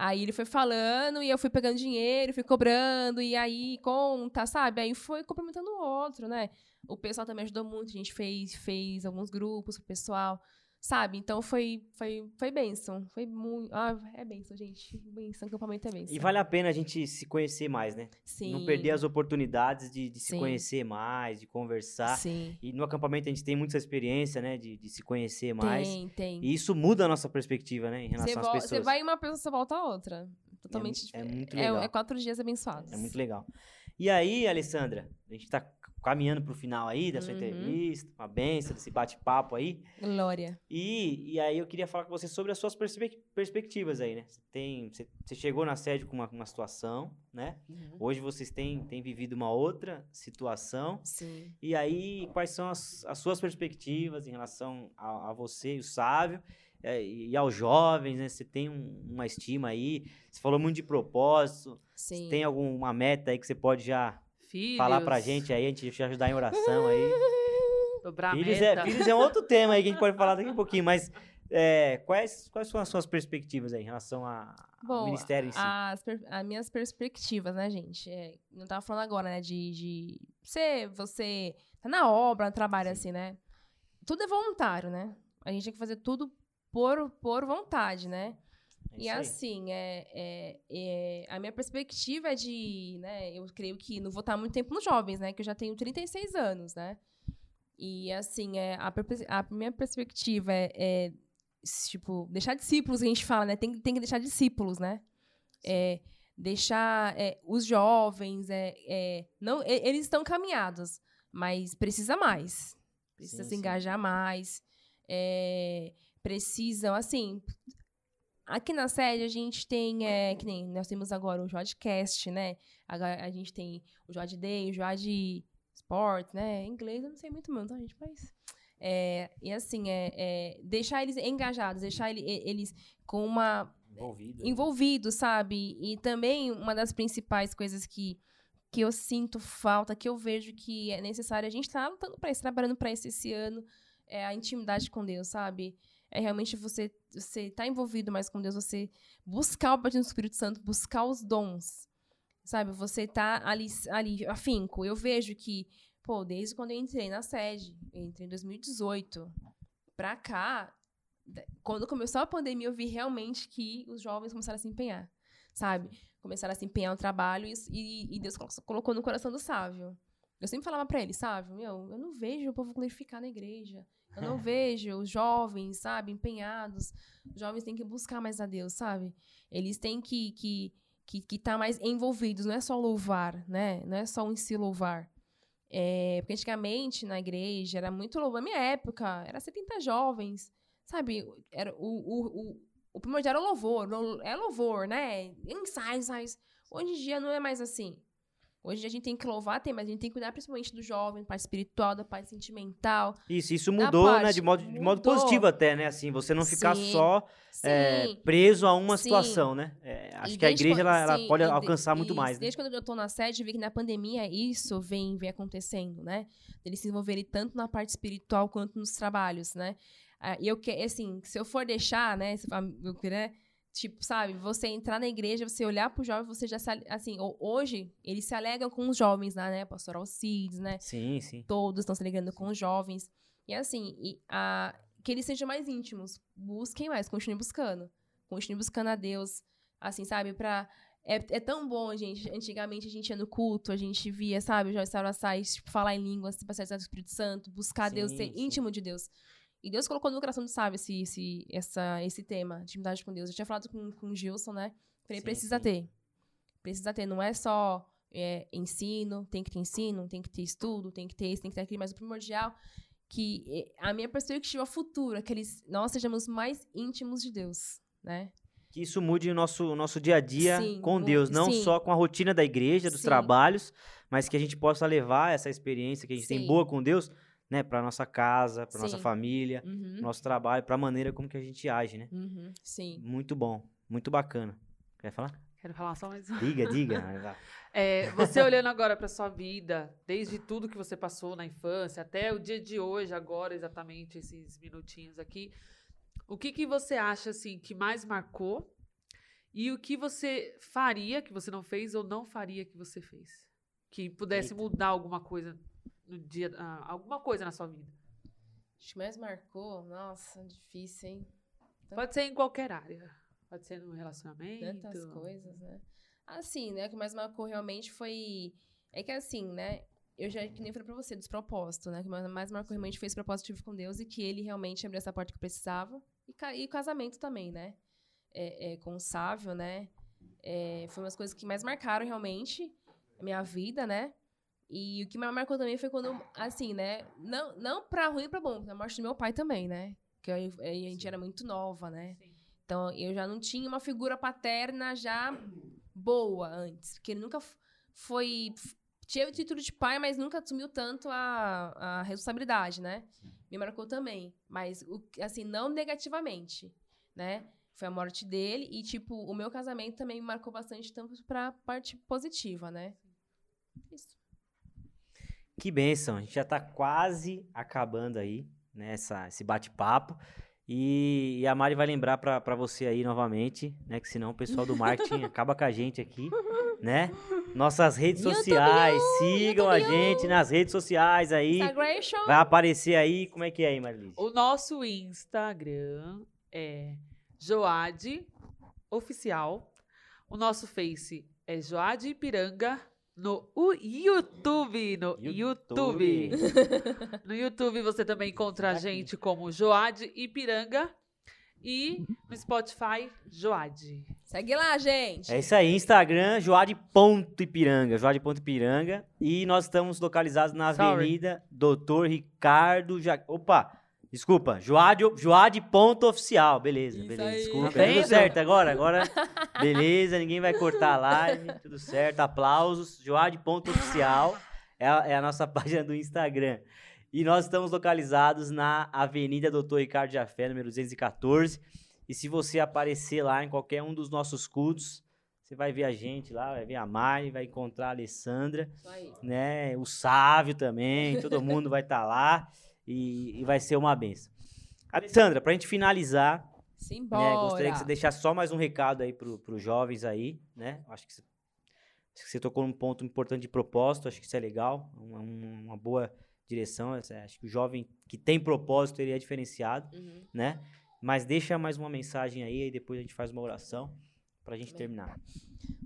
aí ele foi falando e eu fui pegando dinheiro, fui cobrando, e aí conta, sabe? Aí foi complementando o outro, né? O pessoal também ajudou muito, a gente fez, fez alguns grupos com o pessoal, sabe? Então foi, foi, foi bênção. Foi muito. Ah, é bênção, gente. Bênção, acampamento é bênção. E vale a pena a gente se conhecer mais, né? Sim. Não perder as oportunidades de, de se conhecer mais, de conversar. Sim. E no acampamento a gente tem muita experiência, né? De, de se conhecer mais. Tem, tem. E isso muda a nossa perspectiva, né? Em relação às pessoas. você vai em uma pessoa, você volta a outra. Totalmente é diferente. muito É, legal. é quatro dias abençoados. É muito legal. E aí, Alessandra, a gente tá caminhando pro final aí da sua Uhum. entrevista, uma benção, desse bate-papo aí. Glória. E, e aí eu queria falar com você sobre as suas perspe- perspectivas aí, né? Você, tem, você, você chegou na sede com uma, uma situação, né? Hoje vocês têm, têm vivido uma outra situação. Sim. E aí, quais são as, as suas perspectivas em relação a, a você, o sábio, é, e aos jovens, né? Você tem um- uma estima aí, você falou muito de propósito, Sim. tem alguma meta aí que você pode já Filhos. falar pra gente aí, a gente te ajudar em oração aí? Dobrar filhos, é, filhos é um outro tema aí que a gente pode falar daqui a pouquinho, mas é, quais, quais são as suas perspectivas aí em relação a- ao Bom, ministério em si? As, as minhas perspectivas, né, gente? É, não tava falando agora, né, de, de você, você tá na obra, no trabalho, assim, né? Tudo é voluntário, né? A gente tem que fazer tudo por, por vontade, né? É E assim, é, é, é, a minha perspectiva é de, né, eu creio que não vou estar muito tempo nos jovens, né, que eu já tenho 36 anos, né, e assim, é, a, a minha perspectiva é, é, tipo, deixar discípulos, que a gente fala, né, tem, tem que deixar discípulos, né, é, deixar é, os jovens, é, é, não, eles estão caminhados, mas precisa mais, precisa Sim, se sim. engajar mais, é, precisam, assim, Aqui na sede a gente tem, é, que nem nós temos agora o Jodcast, né? Agora a gente tem o Jod Day, o Jod Sport, né? Em inglês eu não sei muito, não, tá, gente? Mas. É, e assim, é, é, deixar eles engajados, deixar ele- eles com uma Envolvido. envolvidos, sabe? E também uma das principais coisas que, que eu sinto falta, que eu vejo que é necessário, a gente tá lutando para isso, trabalhando para isso esse ano, é a intimidade com Deus, sabe? É realmente você você estar tá envolvido mais com Deus, você buscar o batismo do Espírito Santo, buscar os dons, sabe? Você tá ali, ali afinco. Eu vejo que, pô, desde quando eu entrei na sede, entrei em 2018, pra cá, quando começou a pandemia, eu vi realmente que os jovens começaram a se empenhar, sabe? Começaram a se empenhar no trabalho e, e Deus colocou no coração do Sávio. Eu sempre falava para ele, Sávio, meu, eu não vejo o povo glorificar na igreja. Eu não vejo os jovens, sabe, empenhados. Os jovens têm que buscar mais a Deus, sabe? Eles têm que que que, que tá mais envolvidos, não é só louvar, né? Não é só em si louvar. É, porque antigamente na igreja era muito louvor. Na minha época, era 70 jovens, sabe? Era o, o, o, o primordial era louvor, é louvor, né? Ensaios, ensaios. Hoje em dia não é mais assim. Hoje a gente tem que louvar, tem, mas a gente tem que cuidar principalmente do jovem, parte espiritual, da parte sentimental. Isso, isso mudou, parte, né? De modo, de modo positivo até, né? Assim, você não ficar sim, só é, preso a uma sim. situação, né? É, acho e que a igreja, ela, ela pode alcançar muito mais. Né? Desde quando eu tô na sede, eu vi que na pandemia isso vem, vem acontecendo, né? Eles se envolverem tanto na parte espiritual quanto nos trabalhos, né? Ah, e eu que, assim, se eu for deixar, né? Se, né Tipo, sabe, você entrar na igreja, você olhar pro jovem, você já se, assim, hoje eles se alegram com os jovens lá, né? Pastor Alcides, né? Sim, sim. Todos estão se alegrando com os jovens. E assim, e, a, que eles sejam mais íntimos. Busquem mais, continuem buscando. Continuem buscando a Deus, assim, sabe, pra é, é, tão bom, gente. Antigamente a gente ia no culto, a gente via, sabe, o Jovem Saracais, tipo, falar em línguas, passar do Espírito Santo, buscar sim, Deus, ser sim. íntimo de Deus. E Deus colocou no coração do sábio esse, esse, essa, esse tema, intimidade com Deus. Eu tinha falado com, com o Gilson, né? Falei, sim, precisa sim. ter. Precisa ter. Não é só é, ensino, tem que ter ensino, tem que ter estudo, tem que ter isso, tem que ter aquilo, mas o primordial que a minha perspectiva futura é que eles, nós sejamos mais íntimos de Deus, né? Que isso mude o nosso, nosso dia a dia sim, com Deus, não sim. só com a rotina da igreja, dos sim. trabalhos, mas que a gente possa levar essa experiência que a gente tem boa com Deus né, para nossa casa, para nossa família, uhum. nosso trabalho, para a maneira como que a gente age, né? Uhum. Sim. Muito bom, muito bacana. Quer falar? Quero falar só mais Diga, diga. é, você olhando agora para sua vida, desde tudo que você passou na infância até o dia de hoje, agora exatamente esses minutinhos aqui, o que que você acha assim que mais marcou e o que você faria que você não fez ou não faria que você fez? Que pudesse Eita. mudar alguma coisa no dia, ah, alguma coisa na sua vida? Acho que mais marcou, nossa, difícil, hein? Pode ser em qualquer área. Pode ser no relacionamento. Tantas coisas, né? Assim, né? O que mais marcou realmente foi. É que assim, né? Eu já que nem falei pra você, dos propósitos, né? O que mais marcou realmente foi esse propósito que tive com Deus e que ele realmente abriu essa porta que eu precisava. E, e casamento também, né? É, é, com o Sávio, né? É, foi umas coisas que mais marcaram realmente a minha vida, né? E o que me marcou também foi quando, assim, né? Não, não pra ruim e pra bom, na morte do meu pai também, né? Que a gente Sim. era muito nova, né? Sim. Então eu já não tinha uma figura paterna já boa antes. Porque ele nunca foi. Tinha o título de pai, mas nunca assumiu tanto a, a responsabilidade, né? Sim. Me marcou também. Mas, assim, não negativamente, né? Foi a morte dele e, tipo, o meu casamento também me marcou bastante, tanto pra parte positiva, né? Isso. Que benção, a gente já está quase acabando aí, né, essa, esse bate-papo. E, e, a Mari vai lembrar para você aí novamente, né? Que senão o pessoal do marketing acaba com a gente aqui, né? Nossas redes sociais, sigam a gente nas redes sociais aí. Vai aparecer aí, como é que é aí, Marilise? O nosso Instagram é Joade Oficial. O nosso Face é Joade Ipiranga no YouTube, no YouTube. YouTube. no YouTube você também encontra a gente como Joade Ipiranga e no Spotify Joade. Segue lá, gente. É isso aí, Instagram joade.ipiranga, joade.ipiranga e nós estamos localizados na Sorry. Avenida Doutor Ricardo ja... Opa, Desculpa, Joade, Joade ponto oficial. Beleza, Isso beleza. Aí. Desculpa. Tá tudo certo agora? Agora, beleza, ninguém vai cortar a live. Tudo certo, aplausos. Joade ponto oficial é a, é a nossa página do Instagram. E nós estamos localizados na Avenida Doutor Ricardo Jafé, número 214. E se você aparecer lá em qualquer um dos nossos cultos, você vai ver a gente lá, vai ver a Mari, vai encontrar a Alessandra, né? O Sávio também, todo mundo vai estar tá lá e, e vai ser uma benção. Alessandra, pra gente finalizar, Simbora. né, gostaria que você deixasse só mais um recado aí pro, pros jovens aí, né? Acho que, você, acho que você tocou num ponto importante de propósito, acho que isso é legal, uma, um- uma boa direção. essa- Acho que o jovem que tem propósito, ele é diferenciado, Uhum. né? Mas deixa mais uma mensagem aí, e depois a gente faz uma oração pra gente Amém. terminar.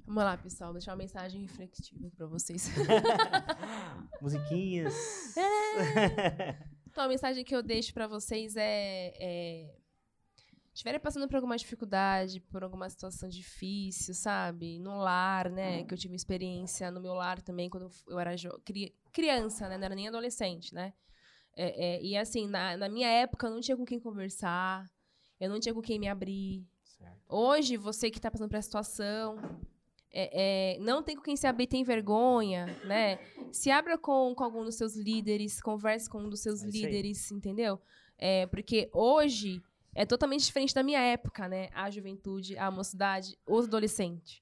Vamos lá, pessoal. Deixar uma mensagem reflexiva pra vocês. Musiquinhas. Então, a mensagem que eu deixo pra vocês é, é estiverem passando por alguma dificuldade, por alguma situação difícil, sabe? No lar, né? Que eu tive uma experiência no meu lar também, quando eu era cri- criança, né? Não era nem adolescente, né? É, é, e assim, na, na minha época, eu não tinha com quem conversar, eu não tinha com quem me abrir. Certo. Hoje, você que está passando por essa situação, é, é, não tem com quem se abrir, tem vergonha, né? Se abra com, com algum dos seus líderes, converse com um dos seus É líderes, entendeu? É, porque hoje é totalmente diferente da minha época, né? A juventude, a mocidade, os adolescentes.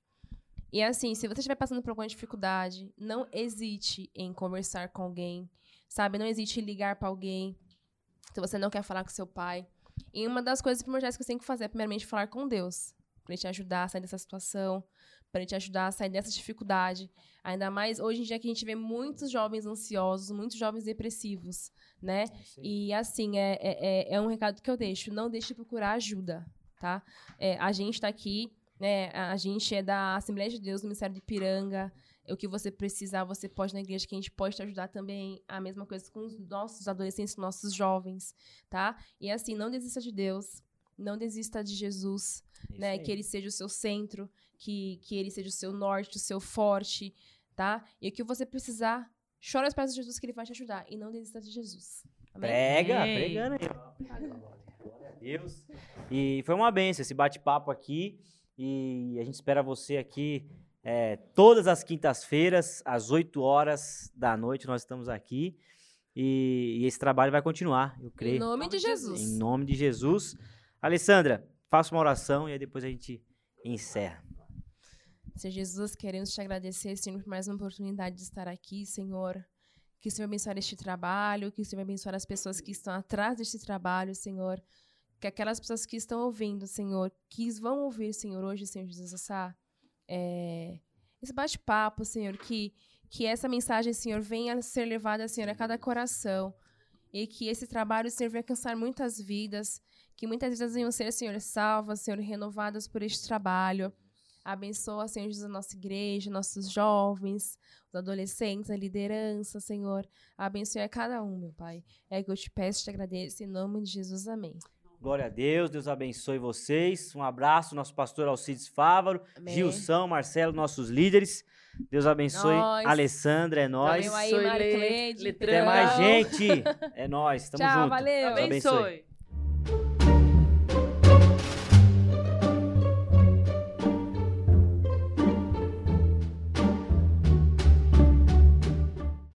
E assim, se você estiver passando por alguma dificuldade, não hesite em conversar com alguém, sabe? Não hesite em ligar para alguém. Se você não quer falar com seu pai. E uma das coisas primordiais que você tem que fazer é, primeiramente, falar com Deus. Pra ele te ajudar a sair dessa situação, ele te ajudar a sair dessa dificuldade. Ainda mais hoje em dia que a gente vê muitos jovens ansiosos, muitos jovens depressivos, né? É. E assim, é, é, é- é um recado que eu deixo. Não deixe de procurar ajuda, tá? É, a gente tá aqui, né? A gente é da Assembleia de Deus, do Ministério de Piranga. O que você precisar, você pode na igreja, que a gente pode te ajudar também. A mesma coisa com os nossos adolescentes, nossos jovens, tá? E assim, não desista de Deus. Não desista de Jesus, É isso né? aí. Que ele seja o seu centro, que, que ele seja o seu norte, o seu forte, tá? E o que você precisar, chora aos pés de Jesus que ele vai te ajudar. E não desista de Jesus. Amém? Prega, Amém. pregando aí. Glória a Deus. E foi uma benção esse bate-papo aqui. E a gente espera você aqui é, todas as quintas-feiras, às 8 horas da noite, nós estamos aqui. E, e esse trabalho vai continuar, eu Em creio. nome de Jesus. Em nome de Jesus. Alessandra, faça uma oração e aí depois a gente encerra. Senhor Jesus, queremos te agradecer, Senhor, por mais uma oportunidade de estar aqui, Senhor. Que o Senhor abençoe este trabalho, que o Senhor abençoe as pessoas que estão atrás deste trabalho, Senhor. Que aquelas pessoas que estão ouvindo, Senhor, que vão ouvir, Senhor, hoje, Senhor Jesus, essa, é, esse bate-papo, Senhor, que, que essa mensagem, Senhor, venha ser levada, Senhor, a cada coração. E que esse trabalho, Senhor, venha alcançar muitas vidas, que muitas vidas venham ser, Senhor, salvas, Senhor, renovadas por este trabalho. Abençoa, Senhor Jesus, a nossa igreja, nossos jovens, os adolescentes, a liderança, Senhor. Abençoe a cada um, meu Pai. É que eu te peço e te agradeço. Em nome de Jesus, amém. Glória a Deus, Deus abençoe vocês. Um abraço, nosso pastor Alcides Fávaro, Amém. Gilson, Marcelo, nossos líderes. Deus abençoe. Nós. Alessandra, é nóis. Valeu aí, Abençoe, Mari Lê, Cleide. Letrão. Até mais, gente. É nóis, tamo Tchau, junto. valeu. Deus abençoe. Abençoe.